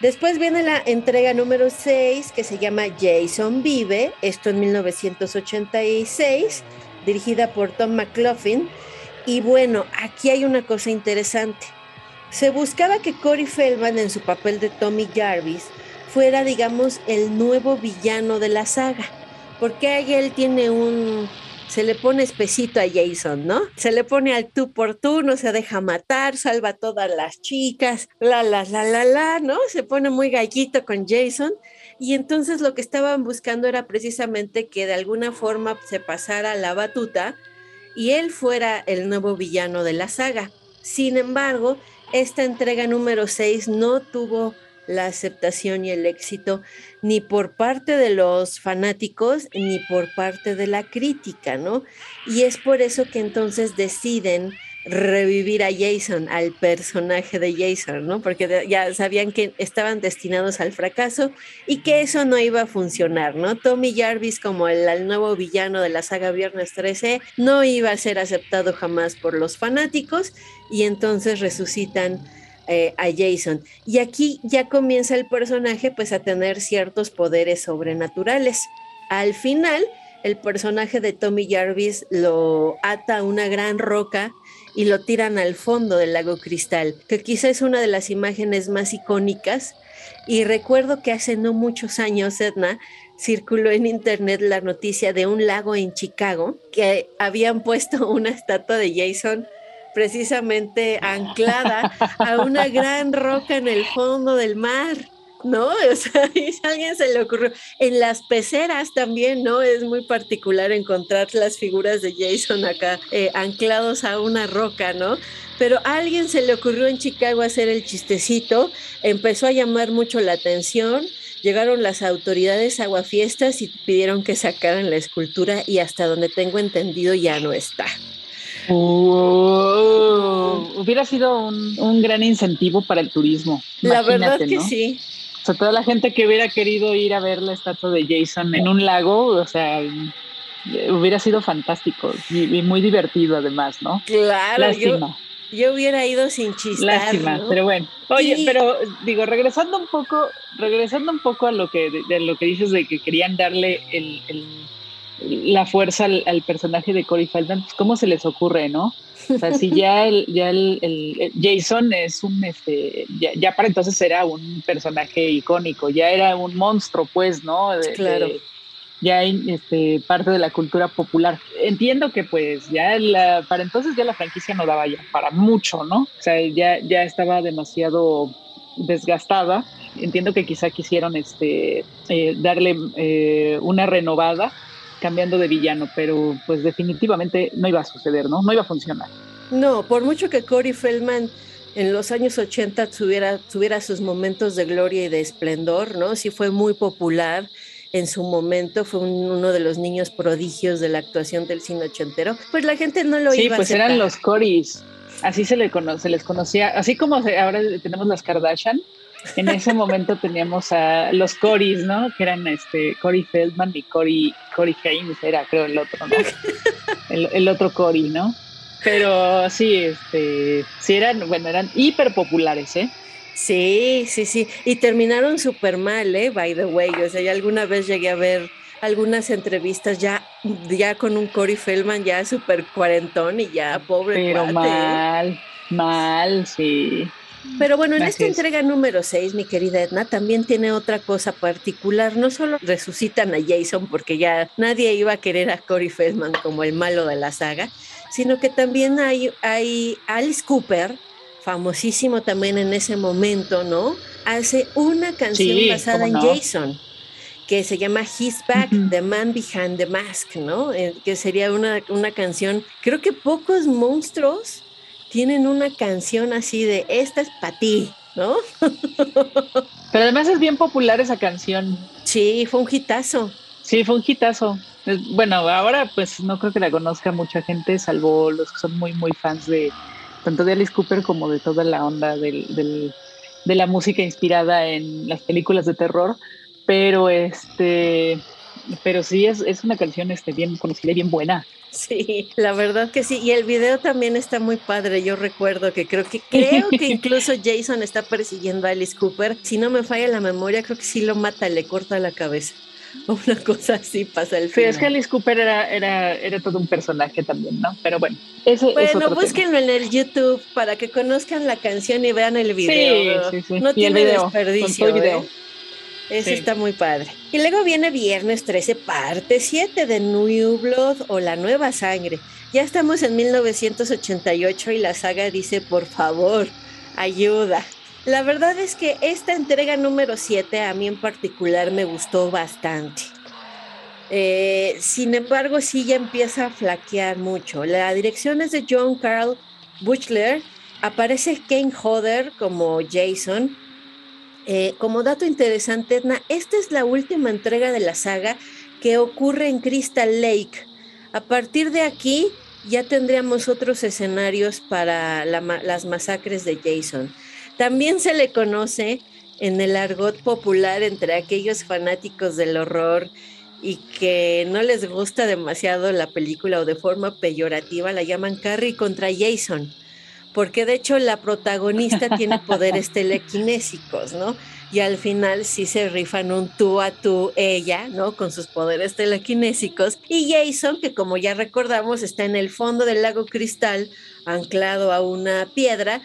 Después viene la entrega número 6 que se llama Jason Vive, esto en 1986, dirigida por Tom McLaughlin. Y bueno, aquí hay una cosa interesante. Se buscaba que Corey Feldman en su papel de Tommy Jarvis fuera, digamos, el nuevo villano de la saga. Porque ahí él tiene un... Se le pone espesito a Jason, ¿no? Se le pone al tú por tú, no se deja matar, salva a todas las chicas, la, la, la, la, la, ¿no? Se pone muy gallito con Jason. Y entonces lo que estaban buscando era precisamente que de alguna forma se pasara la batuta y él fuera el nuevo villano de la saga. Sin embargo, esta entrega número 6 no tuvo la aceptación y el éxito ni por parte de los fanáticos ni por parte de la crítica, ¿no? Y es por eso que entonces deciden revivir a Jason, al personaje de Jason, ¿no? Porque ya sabían que estaban destinados al fracaso y que eso no iba a funcionar, ¿no? Tommy Jarvis como el, nuevo villano de la saga Viernes 13 no iba a ser aceptado jamás por los fanáticos y entonces resucitan eh, a Jason. Y aquí ya comienza el personaje pues a tener ciertos poderes sobrenaturales. Al final, el personaje de Tommy Jarvis lo ata a una gran roca y lo tiran al fondo del lago Cristal, que quizá es una de las imágenes más icónicas. Y recuerdo que hace no muchos años, Edna, circuló en internet la noticia de un lago en Chicago que habían puesto una estatua de Jason precisamente anclada a una gran roca en el fondo del mar. ¿no? O sea, alguien se le ocurrió. En las peceras también, ¿no? Es muy particular encontrar las figuras de Jason acá eh, anclados a una roca, ¿no? Pero a alguien se le ocurrió en Chicago hacer el chistecito, empezó a llamar mucho la atención. Llegaron las autoridades aguafiestas y pidieron que sacaran la escultura y hasta donde tengo entendido ya no está. Hubiera sido un, gran incentivo para el turismo. La verdad que sí. O sea, toda la gente que hubiera querido ir a ver la estatua de Jason en un lago, o sea, hubiera sido fantástico y, muy divertido además, ¿no? Claro. Lástima. Yo, hubiera ido sin chistar. Lástima, pero bueno. Oye, pero digo, regresando un poco, regresando un poco a lo que, de, lo que dices de que querían darle el la fuerza al, personaje de Corey Feldman, pues cómo se les ocurre, ¿no? O sea, si ya el, ya el, Jason es un, este, ya, para entonces era un personaje icónico, ya era un monstruo, pues, ¿no? claro. ya este, parte de la cultura popular. Entiendo que pues ya la, para entonces ya la franquicia no daba ya para mucho, ¿no? O sea, ya, ya estaba demasiado desgastada. Entiendo que quizá quisieron este, eh, darle eh, una renovada cambiando de villano, pero pues definitivamente no iba a suceder, ¿no? No iba a funcionar. No, por mucho que Corey Feldman en los años 80 tuviera, tuviera sus momentos de gloria y de esplendor, ¿no? Sí fue muy popular en su momento, fue uno de los niños prodigios de la actuación del cine ochentero, pues la gente no lo iba a Sí, pues eran los Corys, así se, le conoce, les conocía, así como ahora tenemos las Kardashian, en ese momento teníamos a los Corys, ¿no? Que eran este Cory Feldman y Cory, Cory Haynes, era creo el otro, ¿no? el, otro Cory, ¿no? Pero sí, este, sí eran, bueno, eran hiper populares, ¿eh? Sí, sí, sí. Y terminaron súper mal, ¿eh? By the way. O sea, ya alguna vez llegué a ver algunas entrevistas ya, ya con un Cory Feldman ya súper cuarentón y ya pobre. Pero mal, mal, sí. Pero bueno, en esta entrega número 6, mi querida Edna, también tiene otra cosa particular. No solo resucitan a Jason porque ya nadie iba a querer a Corey Feldman como el malo de la saga, sino que también hay, hay Alice Cooper, famosísimo también en ese momento, ¿no? Hace una canción basada en Jason que se llama His Back, The Man Behind the Mask, ¿no? Eh, que sería una, una canción, creo que pocos monstruos tienen una canción así de esta es para ti, ¿no? Pero además es bien popular esa canción. Sí, fue un hitazo. Sí, fue un hitazo. Bueno, ahora pues no creo que la conozca mucha gente, salvo los que son muy, muy fans de tanto de Alice Cooper como de toda la onda del, de la música inspirada en las películas de terror. Pero este, pero sí es, es una canción este, bien conocida y bien buena. Sí, la verdad que sí. Y el video también está muy padre. Yo recuerdo que creo que creo que incluso Jason está persiguiendo a Alice Cooper. Si no me falla la memoria, creo que sí lo mata, le corta la cabeza. Una cosa así pasa el. Sí, es que Alice Cooper era, era, era todo un personaje también, ¿no? Pero bueno, eso Bueno, búsquenlo en el YouTube para que conozcan la canción y vean el video. Sí, sí, sí. No tiene desperdicio. Video. ¿eh? Eso está muy padre. Y luego viene Viernes 13, parte 7 de New Blood o La Nueva Sangre. Ya estamos en 1988 y la saga dice, por favor, ayuda. La verdad es que esta entrega número 7 a mí en particular me gustó bastante. Eh, sin embargo, sí ya empieza a flaquear mucho. La dirección es de John Carl Buchler. Aparece Kane Hodder como Jason eh, como dato interesante, Edna, esta es la última entrega de la saga que ocurre en Crystal Lake. A partir de aquí ya tendríamos otros escenarios para las masacres de Jason. También se le conoce en el argot popular entre aquellos fanáticos del horror y que no les gusta demasiado la película o de forma peyorativa la llaman Carrie contra Jason porque de hecho la protagonista tiene poderes telequinésicos, ¿no? Y al final sí se rifan un tú a tú ella, ¿no? Con sus poderes telequinésicos. Y Jason, que como ya recordamos, está en el fondo del lago Cristal, anclado a una piedra,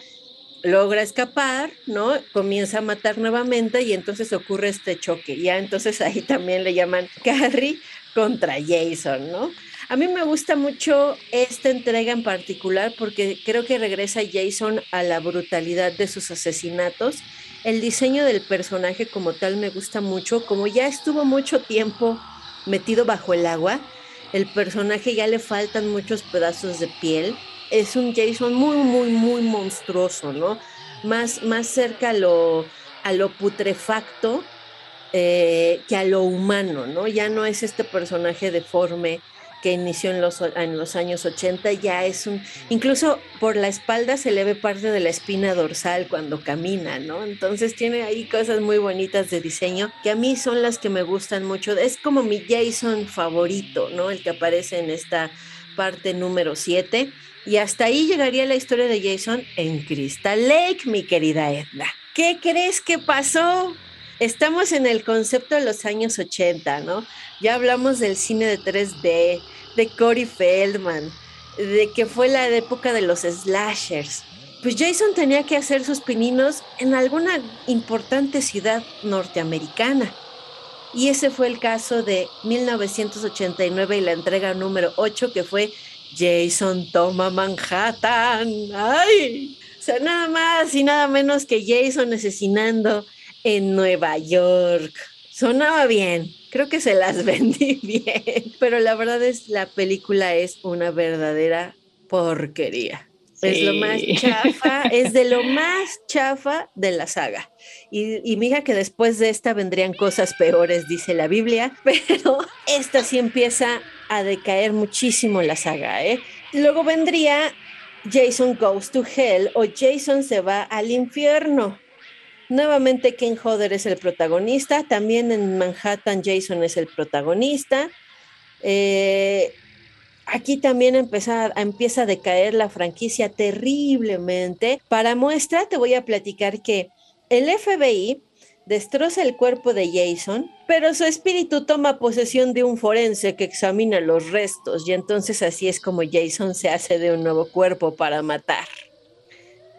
logra escapar, ¿no? Comienza a matar nuevamente y entonces ocurre este choque. Ya entonces ahí también le llaman Carrie contra Jason, ¿no? A mí me gusta mucho esta entrega en particular porque creo que regresa Jason a la brutalidad de sus asesinatos. El diseño del personaje como tal me gusta mucho, como ya estuvo mucho tiempo metido bajo el agua, el personaje ya le faltan muchos pedazos de piel. Es un Jason muy, muy, muy monstruoso, ¿no? Más, más cerca a lo, a lo putrefacto eh, que a lo humano, ¿no? Ya no es este personaje deforme que inició en los, en los años 80, ya es un, incluso por la espalda se le ve parte de la espina dorsal cuando camina, ¿no? Entonces tiene ahí cosas muy bonitas de diseño que a mí son las que me gustan mucho. Es como mi Jason favorito, ¿no? El que aparece en esta parte número 7. Y hasta ahí llegaría la historia de Jason en Crystal Lake, mi querida Edna. ¿Qué crees que pasó? Estamos en el concepto de los años 80, ¿no? Ya hablamos del cine de 3D, de Corey Feldman, de que fue la época de los slashers. Pues Jason tenía que hacer sus pininos en alguna importante ciudad norteamericana. Y ese fue el caso de 1989 y la entrega número 8 que fue Jason toma Manhattan. ¡Ay! O sea, nada más y nada menos que Jason asesinando en Nueva York. Sonaba bien, creo que se las vendí bien, pero la verdad es la película es una verdadera porquería. Es lo más chafa, es de lo más chafa de la saga. Y, y mira que después de esta vendrían cosas peores, dice la Biblia, pero esta sí empieza a decaer muchísimo la saga. ¿eh? Luego vendría Jason Goes to Hell o Jason se va al infierno Nuevamente Ken Hodder es el protagonista, también en Manhattan Jason es el protagonista. Eh, aquí también empieza, empieza a decaer la franquicia terriblemente. Para muestra te voy a platicar que el FBI destroza el cuerpo de Jason, pero su espíritu toma posesión de un forense que examina los restos y entonces así es como Jason se hace de un nuevo cuerpo para matar.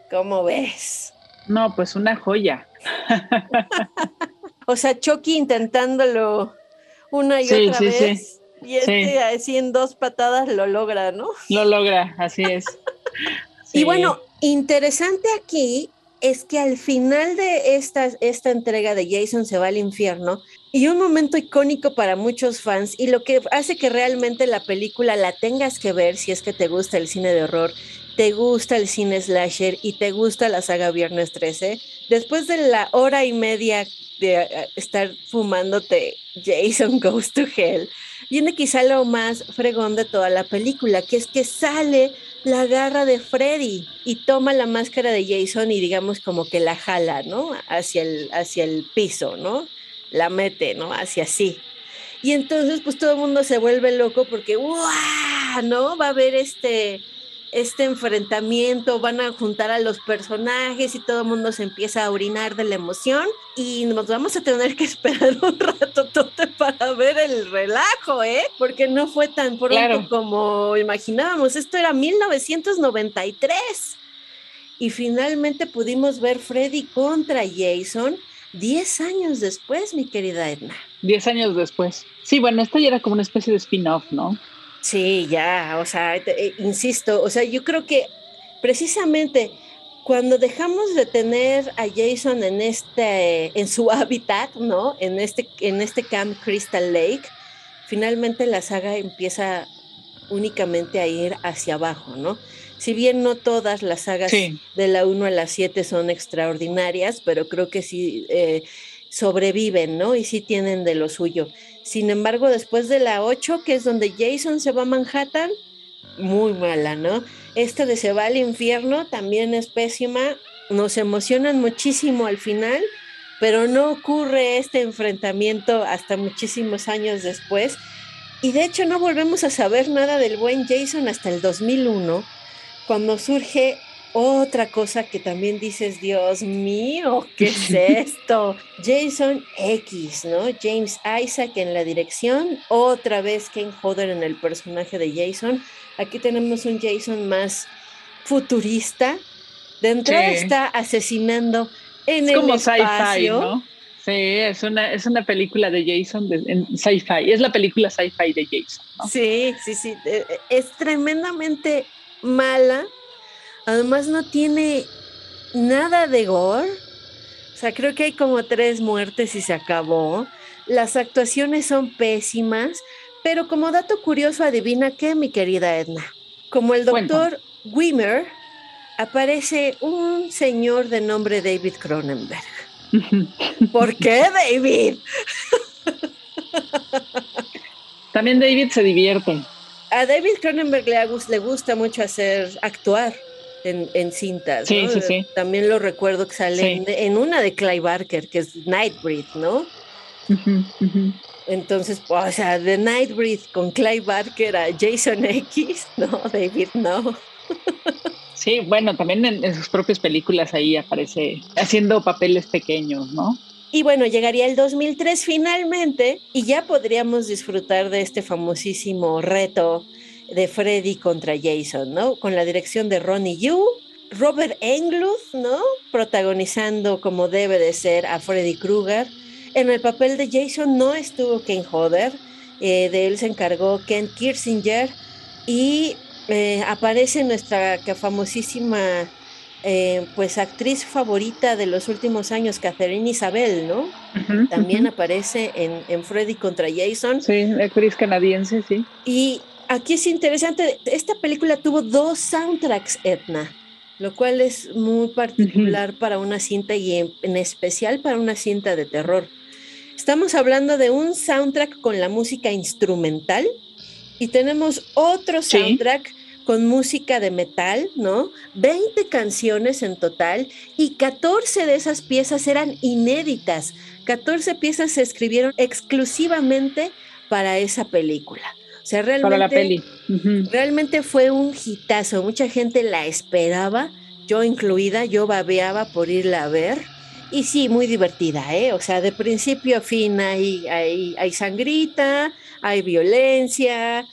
¿Cómo ves? No, pues una joya. o sea, Chucky intentándolo una y otra vez. Y este así en dos patadas lo logra, ¿no? Lo logra, así es. Y bueno, interesante aquí es que al final de esta, esta entrega de Jason se va al infierno y un momento icónico para muchos fans y lo que hace que realmente la película la tengas que ver si es que te gusta el cine de horror, te gusta el cine slasher y te gusta la saga Viernes 13, después de la hora y media de eh, estar fumándote Jason Goes to Hell, viene quizá lo más fregón de toda la película, que es que sale la garra de Freddy y toma la máscara de Jason y digamos como que la jala, ¿no? Hacia el, hacia el piso, ¿no? La mete, ¿no? Hacia así. Y entonces pues todo el mundo se vuelve loco porque, ¡guau! ¿No? Va a haber este, este enfrentamiento, van a juntar a los personajes y todo el mundo se empieza a orinar de la emoción y nos vamos a tener que esperar un rato para ver el relajo, ¿eh? Porque no fue tan pronto como imaginábamos. Esto era 1993 y finalmente pudimos ver Freddy contra Jason 10 años después, mi querida Edna. 10 años después. Sí, bueno, esto ya era como una especie de spin-off, ¿no? Sí, ya, o sea, eh, insisto, o sea, yo creo que precisamente cuando dejamos de tener a Jason en este, en su hábitat, ¿no? En este, en este Camp Crystal Lake, finalmente la saga empieza únicamente a ir hacia abajo, ¿no? Si bien no todas las sagas de la 1 a la 7 son extraordinarias, pero creo que sí eh, sobreviven, ¿no? Y sí tienen de lo suyo. Sin embargo, después de la 8, que es donde Jason se va a Manhattan, muy mala, ¿no? Esta de se va al infierno también es pésima. Nos emocionan muchísimo al final, pero no ocurre este enfrentamiento hasta muchísimos años después. Y de hecho no volvemos a saber nada del buen Jason hasta el 2001, cuando surge otra cosa que también dices, Dios mío, ¿qué es esto? Jason X, ¿no? James Isaac en la dirección, otra vez Ken Hodder en el personaje de Jason. Aquí tenemos un Jason más futurista. De entrada está asesinando en el como espacio. ¿no? Sí, es una, es una película de Jason en sci-fi. Es la película sci-fi de Jason. Sí, sí, sí. Eh, eh, es tremendamente mala Además no tiene nada de gore. O sea, creo que hay como tres muertes y se acabó. Las actuaciones son pésimas, pero como dato curioso, adivina qué, mi querida Edna. Como el doctor Wimmer, aparece un señor de nombre David Cronenberg. ¿Por qué, David? También David se divierte. A David Cronenberg le, le gusta mucho hacer actuar en, cintas. Sí, sí, sí. También lo recuerdo que sale en, una de Clay Barker, que es Nightbreed, ¿no? Entonces, o sea, de Nightbreed con Clay Barker a Jason X, no, David, no. sí, bueno, también en, sus propias películas ahí aparece haciendo papeles pequeños, ¿no? Y bueno, llegaría el 2003 finalmente y ya podríamos disfrutar de este famosísimo reto de Freddy contra Jason, ¿no? Con la dirección de Ronnie Yu, Robert Englund, ¿no? Protagonizando como debe de ser a Freddy Krueger. En el papel de Jason no estuvo Ken Hodder, eh, de él se encargó Ken Kirsinger y eh, aparece nuestra famosísima eh, pues actriz favorita de los últimos años, Catherine Isabel, ¿no? También aparece en, en, Freddy contra Jason. Sí, actriz canadiense, sí. Y aquí es interesante, esta película tuvo dos soundtracks, Etna, lo cual es muy particular para una cinta y en, especial para una cinta de terror. Estamos hablando de un soundtrack con la música instrumental y tenemos otro soundtrack con música de metal, ¿no? 20 canciones en total y 14 de esas piezas eran inéditas. 14 piezas se escribieron exclusivamente para esa película. O sea, realmente, para la peli. realmente fue un hitazo. Mucha gente la esperaba, yo incluida, yo babeaba por irla a ver. Y sí, muy divertida, ¿eh? O sea, de principio a fin hay, hay, hay sangrita, hay violencia,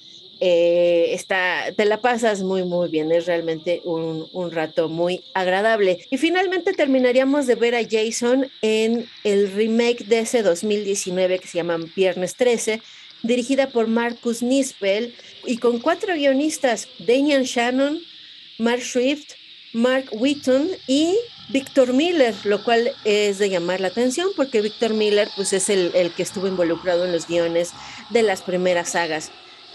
eh, está, te la pasas muy, muy bien. Es realmente un, un, rato muy agradable. Y finalmente terminaríamos de ver a Jason en el remake de ese 2019 que se llama Viernes 13, dirigida por Marcus Nispel y con cuatro guionistas, Damian Shannon, Mark Swift, Mark Wheaton y Victor Miller, lo cual es de llamar la atención porque Victor Miller pues es el, el que estuvo involucrado en los guiones de las primeras sagas.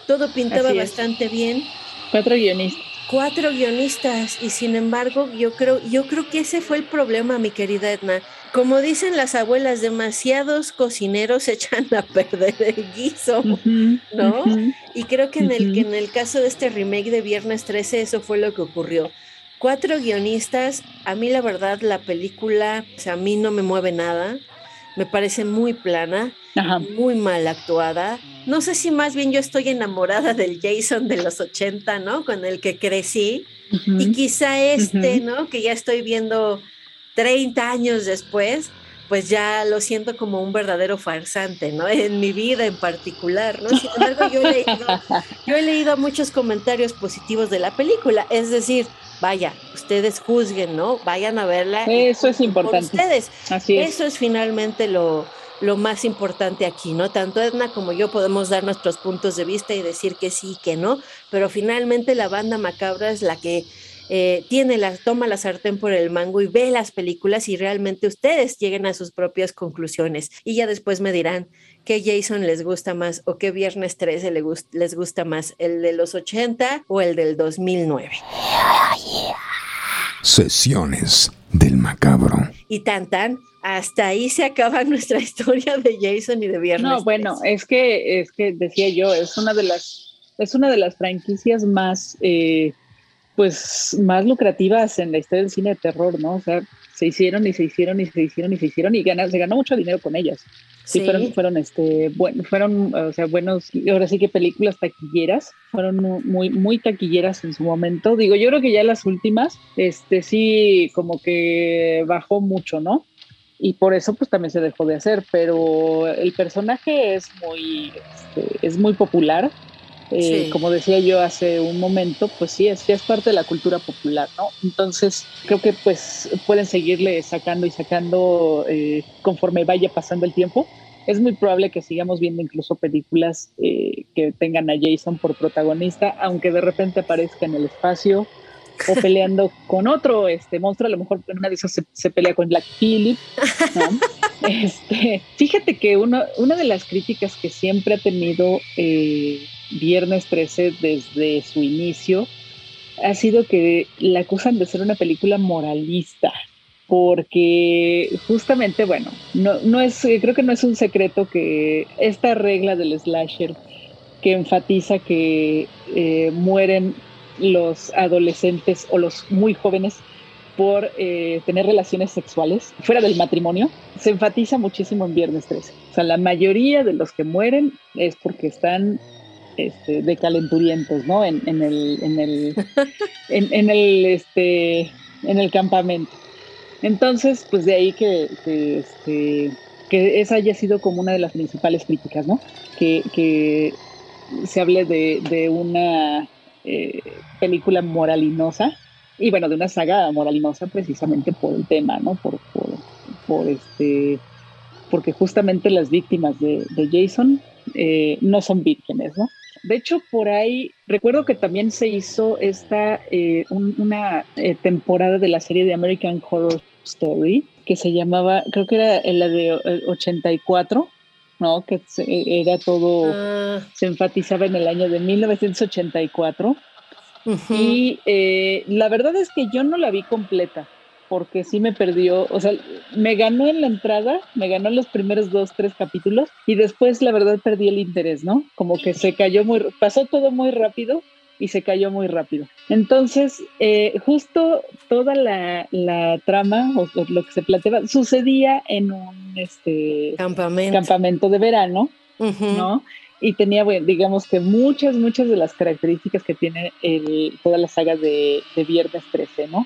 Todo pintaba bastante bien. Cuatro guionistas. Cuatro guionistas y sin embargo yo creo, yo creo que ese fue el problema, mi querida Edna. Como dicen las abuelas, demasiados cocineros echan a perder el guiso, ¿no? y creo que en, el, que en el caso de este remake de Viernes 13 eso fue lo que ocurrió cuatro guionistas. A mí la verdad la película, o sea, a mí no me mueve nada. Me parece muy plana, muy mal actuada. No sé si más bien yo estoy enamorada del Jason de los 80, ¿no? Con el que crecí. Y quizá este, ¿no? Que ya estoy viendo 30 años después, pues ya lo siento como un verdadero farsante, ¿no? En mi vida en particular, ¿no? Sin embargo, yo he leído, yo he leído muchos comentarios positivos de la película, es decir, vaya, ustedes juzguen, ¿no? Vayan a verla. Eso es importante. Ustedes. Así es. Eso es finalmente lo, lo más importante aquí, ¿no? Tanto Edna como yo podemos dar nuestros puntos de vista y decir que sí, que no, pero finalmente la banda macabra es la que eh, tiene la, toma la sartén por el mango y ve las películas y realmente ustedes lleguen a sus propias conclusiones y ya después me dirán qué Jason les gusta más o qué Viernes 13 les, les gusta más, el de los 80 o el del 2009. Sesiones del macabro. Y tan tan, hasta ahí se acaba nuestra historia de Jason y de Viernes. No, bueno, es que es que decía yo, es una de las es una de las franquicias más eh, pues más lucrativas en la historia del cine de terror, ¿no? O sea, se hicieron y se hicieron y se hicieron y se hicieron y se ganó mucho dinero con ellas. Sí, fueron, fueron, este, bueno, fueron, o sea, buenos, ahora sí que películas taquilleras, fueron muy, muy taquilleras en su momento. Digo, yo creo que ya las últimas, este, sí, como que bajó mucho, ¿no? Y por eso, pues también se dejó de hacer, pero el personaje es muy, este, es muy popular eh, como decía yo hace un momento, pues sí, es, es parte de la cultura popular, ¿no? Entonces, creo que pues pueden seguirle sacando y sacando eh, conforme vaya pasando el tiempo. Es muy probable que sigamos viendo incluso películas eh, que tengan a Jason por protagonista, aunque de repente aparezca en el espacio o peleando con otro este monstruo, a lo mejor en una de esas se, pelea con Black Phillip. Este, fíjate que una de las críticas que siempre ha tenido Viernes 13 desde su inicio ha sido que la acusan de ser una película moralista, porque justamente, bueno, no, no es, creo que no es un secreto que esta regla del slasher que enfatiza que eh, mueren los adolescentes o los muy jóvenes por eh, tener relaciones sexuales fuera del matrimonio, se enfatiza muchísimo en Viernes 13. O sea, la mayoría de los que mueren es porque están este, de calenturientos, ¿no? En, el, en el, en, el, este, en el campamento. Entonces, pues de ahí que, que, este, que esa haya sido como una de las principales críticas, ¿no? Que, se hable de, una eh, película moralinosa y bueno, de una saga moralinosa precisamente por el tema, ¿no? Por, por, este, porque justamente las víctimas de, Jason eh, no son vírgenes, ¿no? De hecho, por ahí recuerdo que también se hizo esta eh, una temporada de la serie de American Horror Story que se llamaba, creo que era la de 84, ¿no? Que era todo, ah. se enfatizaba en el año de 1984. Y eh, la verdad es que yo no la vi completa porque sí me perdió, o sea, me ganó en la entrada, me ganó en los primeros dos, tres capítulos y después la verdad perdí el interés, ¿no? Como que se cayó muy, pasó todo muy rápido y se cayó muy rápido. Entonces, eh, justo toda la, trama o, lo que se planteaba sucedía en un este, campamento. de verano, ¿no? Y tenía, bueno, digamos que muchas, muchas de las características que tiene el, toda la saga de, Viernes 13, ¿no?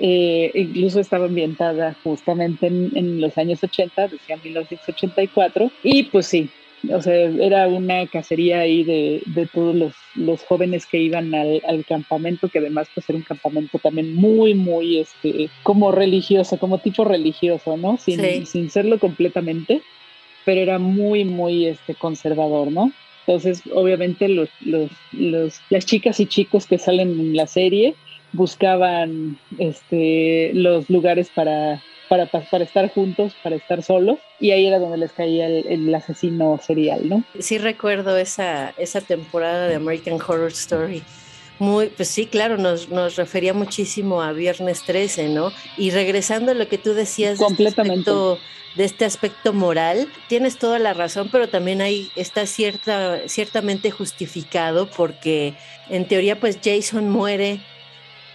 Eh, incluso estaba ambientada justamente en, en, los años 80, decía 1984, y pues sí, o sea, era una cacería ahí de, de todos los, los, jóvenes que iban al, al, campamento, que además pues era un campamento también muy, muy, este, como religioso, como tipo religioso, ¿no? Sin, sin serlo completamente, pero era muy, muy, este, conservador, ¿no? Entonces, obviamente los, los, los, las chicas y chicos que salen en la serie buscaban este, los lugares para para, para estar juntos, para estar solos, y ahí era donde les caía el, asesino serial, ¿no? Sí recuerdo esa, esa temporada de American Horror Story. Muy, pues sí, claro, nos, nos refería muchísimo a Viernes 13, ¿no? Y regresando a lo que tú decías este Completamente. De, este aspecto, moral, tienes toda la razón, pero también ahí está cierta, ciertamente justificado porque en teoría pues Jason muere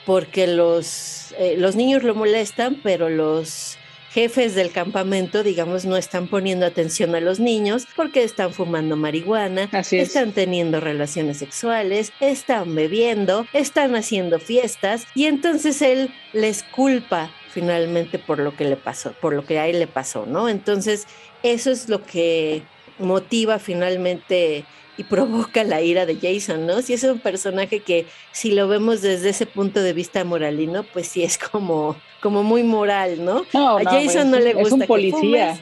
porque los, eh, los niños lo molestan, pero los jefes del campamento, digamos, no están poniendo atención a los niños porque están fumando marihuana, están teniendo relaciones sexuales, están bebiendo, están haciendo fiestas y entonces él les culpa finalmente por lo que le pasó, por lo que a él le pasó, ¿no? Entonces, eso es lo que motiva finalmente y provoca la ira de Jason, ¿no? Si es un personaje que si lo vemos desde ese punto de vista moralino, pues sí es como, como muy moral, ¿no? no a Jason no le gusta. Es un policía.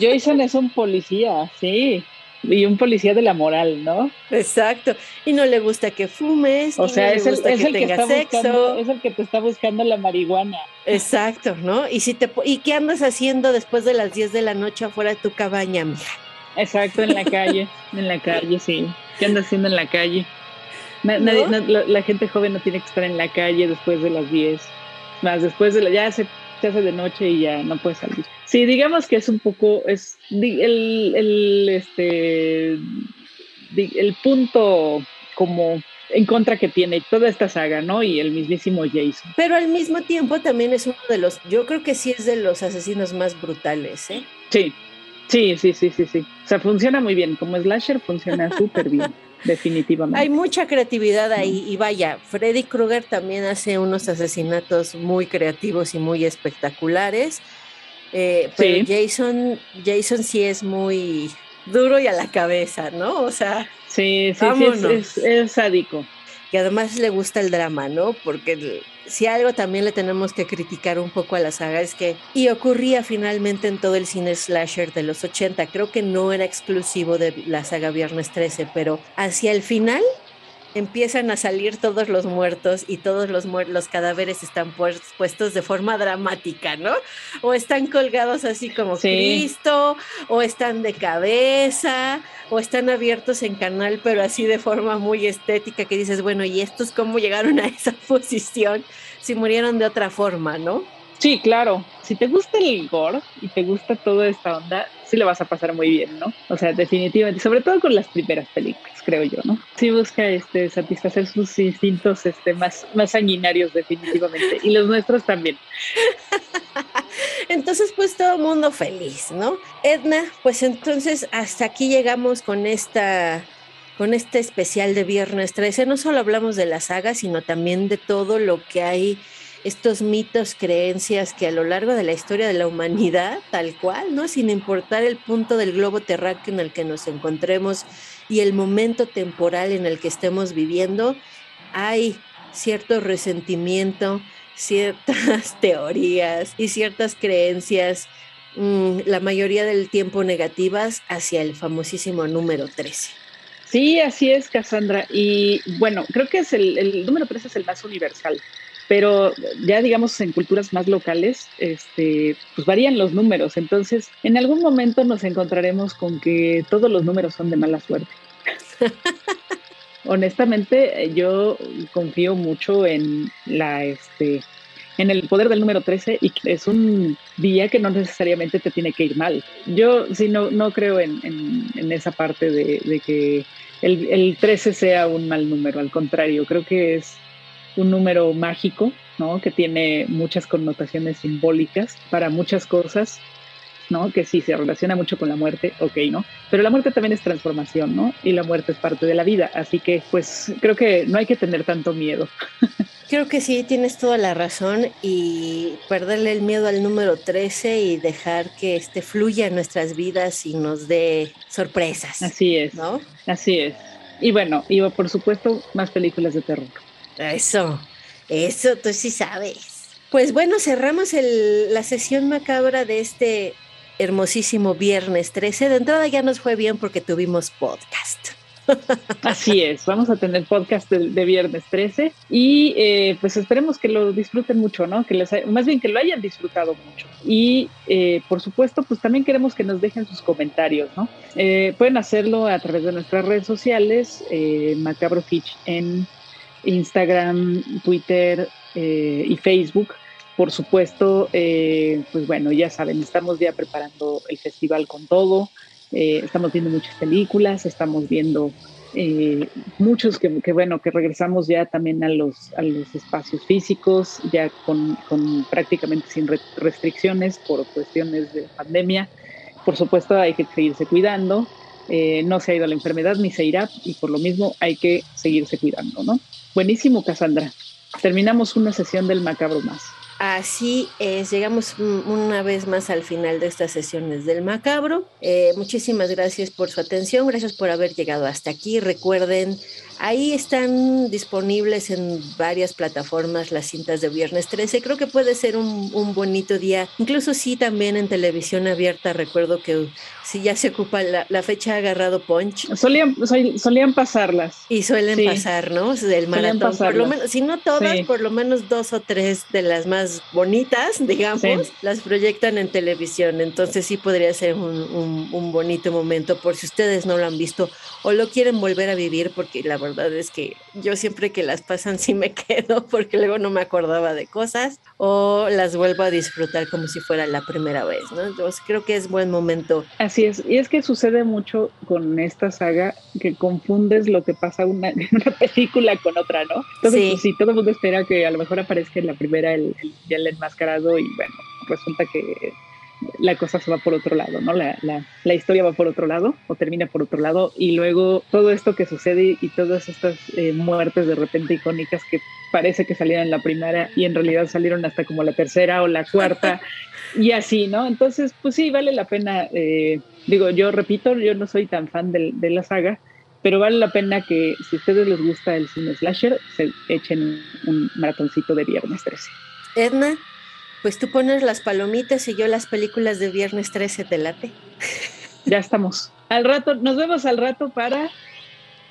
Jason es un policía, sí. Y un policía de la moral, ¿no? Exacto. Y no le gusta que fumes. O sea, es, el, que, está Buscando, es el que te está buscando la marihuana. Exacto, ¿no? Y si te y qué andas haciendo después de las 10 de la noche afuera de tu cabaña, mija. Exacto, en la calle, en la calle, sí. ¿Qué anda haciendo en la calle? la, gente joven no tiene que estar en la calle después de las 10. Más después de la, ya se, se hace de noche y ya no puede salir. Sí, digamos que es un poco, es el, el, este, el punto como en contra que tiene toda esta saga, ¿no? Y el mismísimo Jason. Pero al mismo tiempo también es uno de los, yo creo que sí es de los asesinos más brutales, ¿eh? Sí, Sí, sí, sí, sí, sí. O sea, funciona muy bien. Como slasher funciona súper bien, definitivamente. Hay mucha creatividad ahí y vaya, Freddy Krueger también hace unos asesinatos muy creativos y muy espectaculares. Eh, pero Jason, Jason sí es muy duro y a la cabeza, ¿no? O sea, sí, sí, sí es, es, sádico. Y además le gusta el drama, ¿no? Porque si algo también le tenemos que criticar un poco a la saga es que, y ocurría finalmente en todo el cine slasher de los 80, creo que no era exclusivo de la saga Viernes 13, pero hacia el final empiezan a salir todos los muertos y todos los, los cadáveres están puestos de forma dramática, ¿no? O están colgados así como Cristo, o están de cabeza, o están abiertos en canal, pero así de forma muy estética que dices, bueno, ¿y estos cómo llegaron a esa posición si murieron de otra forma, ¿no? Sí, claro. Si te gusta el gore y te gusta toda esta onda, sí le vas a pasar muy bien, ¿no? O sea, definitivamente, sobre todo con las primeras películas, creo yo, ¿no? Sí busca este, satisfacer sus instintos este, más, más sanguinarios, definitivamente. Y los nuestros también. Entonces, pues todo el mundo feliz, ¿no? Edna, pues entonces hasta aquí llegamos con esta con este especial de Viernes 13. No solo hablamos de la saga, sino también de todo lo que hay estos mitos, creencias que a lo largo de la historia de la humanidad, tal cual, ¿no? Sin importar el punto del globo terráqueo en el que nos encontremos y el momento temporal en el que estemos viviendo, hay cierto resentimiento, ciertas teorías y ciertas creencias, mm, la mayoría del tiempo negativas, hacia el famosísimo número 13. Sí, así es, Cassandra. Y bueno, creo que es el, número 13 es el más universal pero ya digamos en culturas más locales, este, pues varían los números. Entonces, en algún momento nos encontraremos con que todos los números son de mala suerte. Honestamente, yo confío mucho en la, este, en el poder del número 13 y es un día que no necesariamente te tiene que ir mal. Yo sí no, no creo en, esa parte de, de que el, el 13 sea un mal número, al contrario, creo que es un número mágico, ¿no? Que tiene muchas connotaciones simbólicas para muchas cosas, ¿no? Que sí se relaciona mucho con la muerte, ok, ¿no? Pero la muerte también es transformación, ¿no? Y la muerte es parte de la vida, así que pues creo que no hay que tener tanto miedo. Creo que sí, tienes toda la razón y perderle el miedo al número 13 y dejar que este fluya en nuestras vidas y nos dé sorpresas. Así es, ¿no? Así es. Y bueno, y por supuesto, más películas de terror. Eso, eso tú sí sabes. Pues bueno, cerramos la sesión macabra de este hermosísimo viernes 13. De entrada ya nos fue bien porque tuvimos podcast. Así es, vamos a tener podcast de, viernes 13 y eh, pues esperemos que lo disfruten mucho, ¿no? Que les, más bien que lo hayan disfrutado mucho. Y eh, por supuesto, pues también queremos que nos dejen sus comentarios, ¿no? Eh, pueden hacerlo a través de nuestras redes sociales, Macabro Fitch en Instagram, Twitter eh, y Facebook. Por supuesto, eh, pues bueno, ya saben, estamos ya preparando el festival con todo. Eh, estamos viendo muchas películas, estamos viendo muchos que, bueno, que regresamos ya también a los, a los espacios físicos, ya con, con prácticamente sin restricciones por cuestiones de pandemia. Por supuesto, hay que seguirse cuidando. no se ha ido la enfermedad ni se irá y por lo mismo hay que seguirse cuidando, ¿no? Buenísimo, Cassandra. Terminamos una sesión del macabro más. Así es, llegamos una vez más al final de estas sesiones del macabro. Eh, muchísimas gracias por su atención, gracias por haber llegado hasta aquí. Recuerden Ahí están disponibles en varias plataformas las cintas de Viernes 13. Creo que puede ser un, bonito día. Incluso sí, también en televisión abierta. Recuerdo que si ya se ocupa la, fecha agarrado Punch. Solían, solían pasarlas. Y suelen pasar, ¿no? Del maratón. Por lo menos, si no todas, por lo menos dos o tres de las más bonitas, digamos, las proyectan en televisión. Entonces sí podría ser un, un bonito momento por si ustedes no lo han visto o lo quieren volver a vivir porque la verdad es que yo siempre que las pasan sí me quedo porque luego no me acordaba de cosas o las vuelvo a disfrutar como si fuera la primera vez, ¿no? Entonces creo que es buen momento. Así es, y es que sucede mucho con esta saga que confundes lo que pasa una, en una película con otra, ¿no? Entonces, pues, sí. todo el mundo espera que a lo mejor aparezca en la primera el, el, el enmascarado y bueno, resulta que la cosa se va por otro lado, ¿no? La, la, la, historia va por otro lado o termina por otro lado y luego todo esto que sucede y todas estas eh, muertes de repente icónicas que parece que salieron en la primera y en realidad salieron hasta como la tercera o la cuarta y así, ¿no? Entonces, pues sí, vale la pena, eh, digo, yo repito, yo no soy tan fan de, de la saga, pero vale la pena que si a ustedes les gusta el cine slasher, se echen un maratoncito de viernes 13. Edna, pues tú pones las palomitas y yo las películas de viernes 13 te late. Ya estamos. Al rato, nos vemos al rato para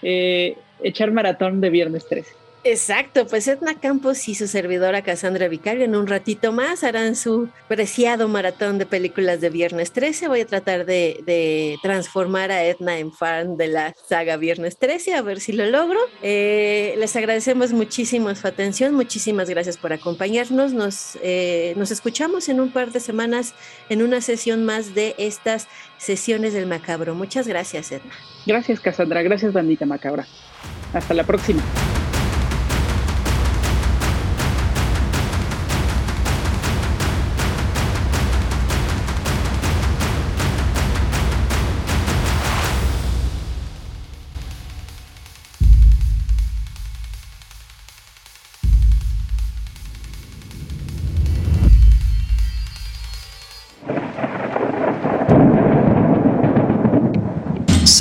eh, echar maratón de viernes 13. Exacto, pues Edna Campos y su servidora Cassandra Vicario en un ratito más harán su preciado maratón de películas de Viernes 13. Voy a tratar de, transformar a Edna en fan de la saga Viernes 13, a ver si lo logro. Eh, les agradecemos muchísimo su atención, muchísimas gracias por acompañarnos. Nos, eh, nos escuchamos en un par de semanas en una sesión más de estas sesiones del Macabro. Muchas gracias, Edna. Gracias, Cassandra. Gracias, bandita Macabra. Hasta la próxima.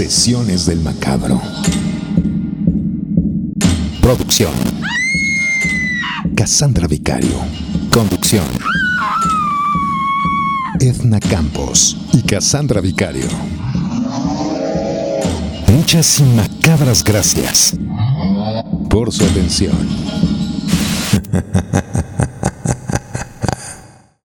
Sesiones del Macabro. Producción. Cassandra Vicario. Conducción. Edna Campos y Cassandra Vicario. Muchas y macabras gracias por su atención.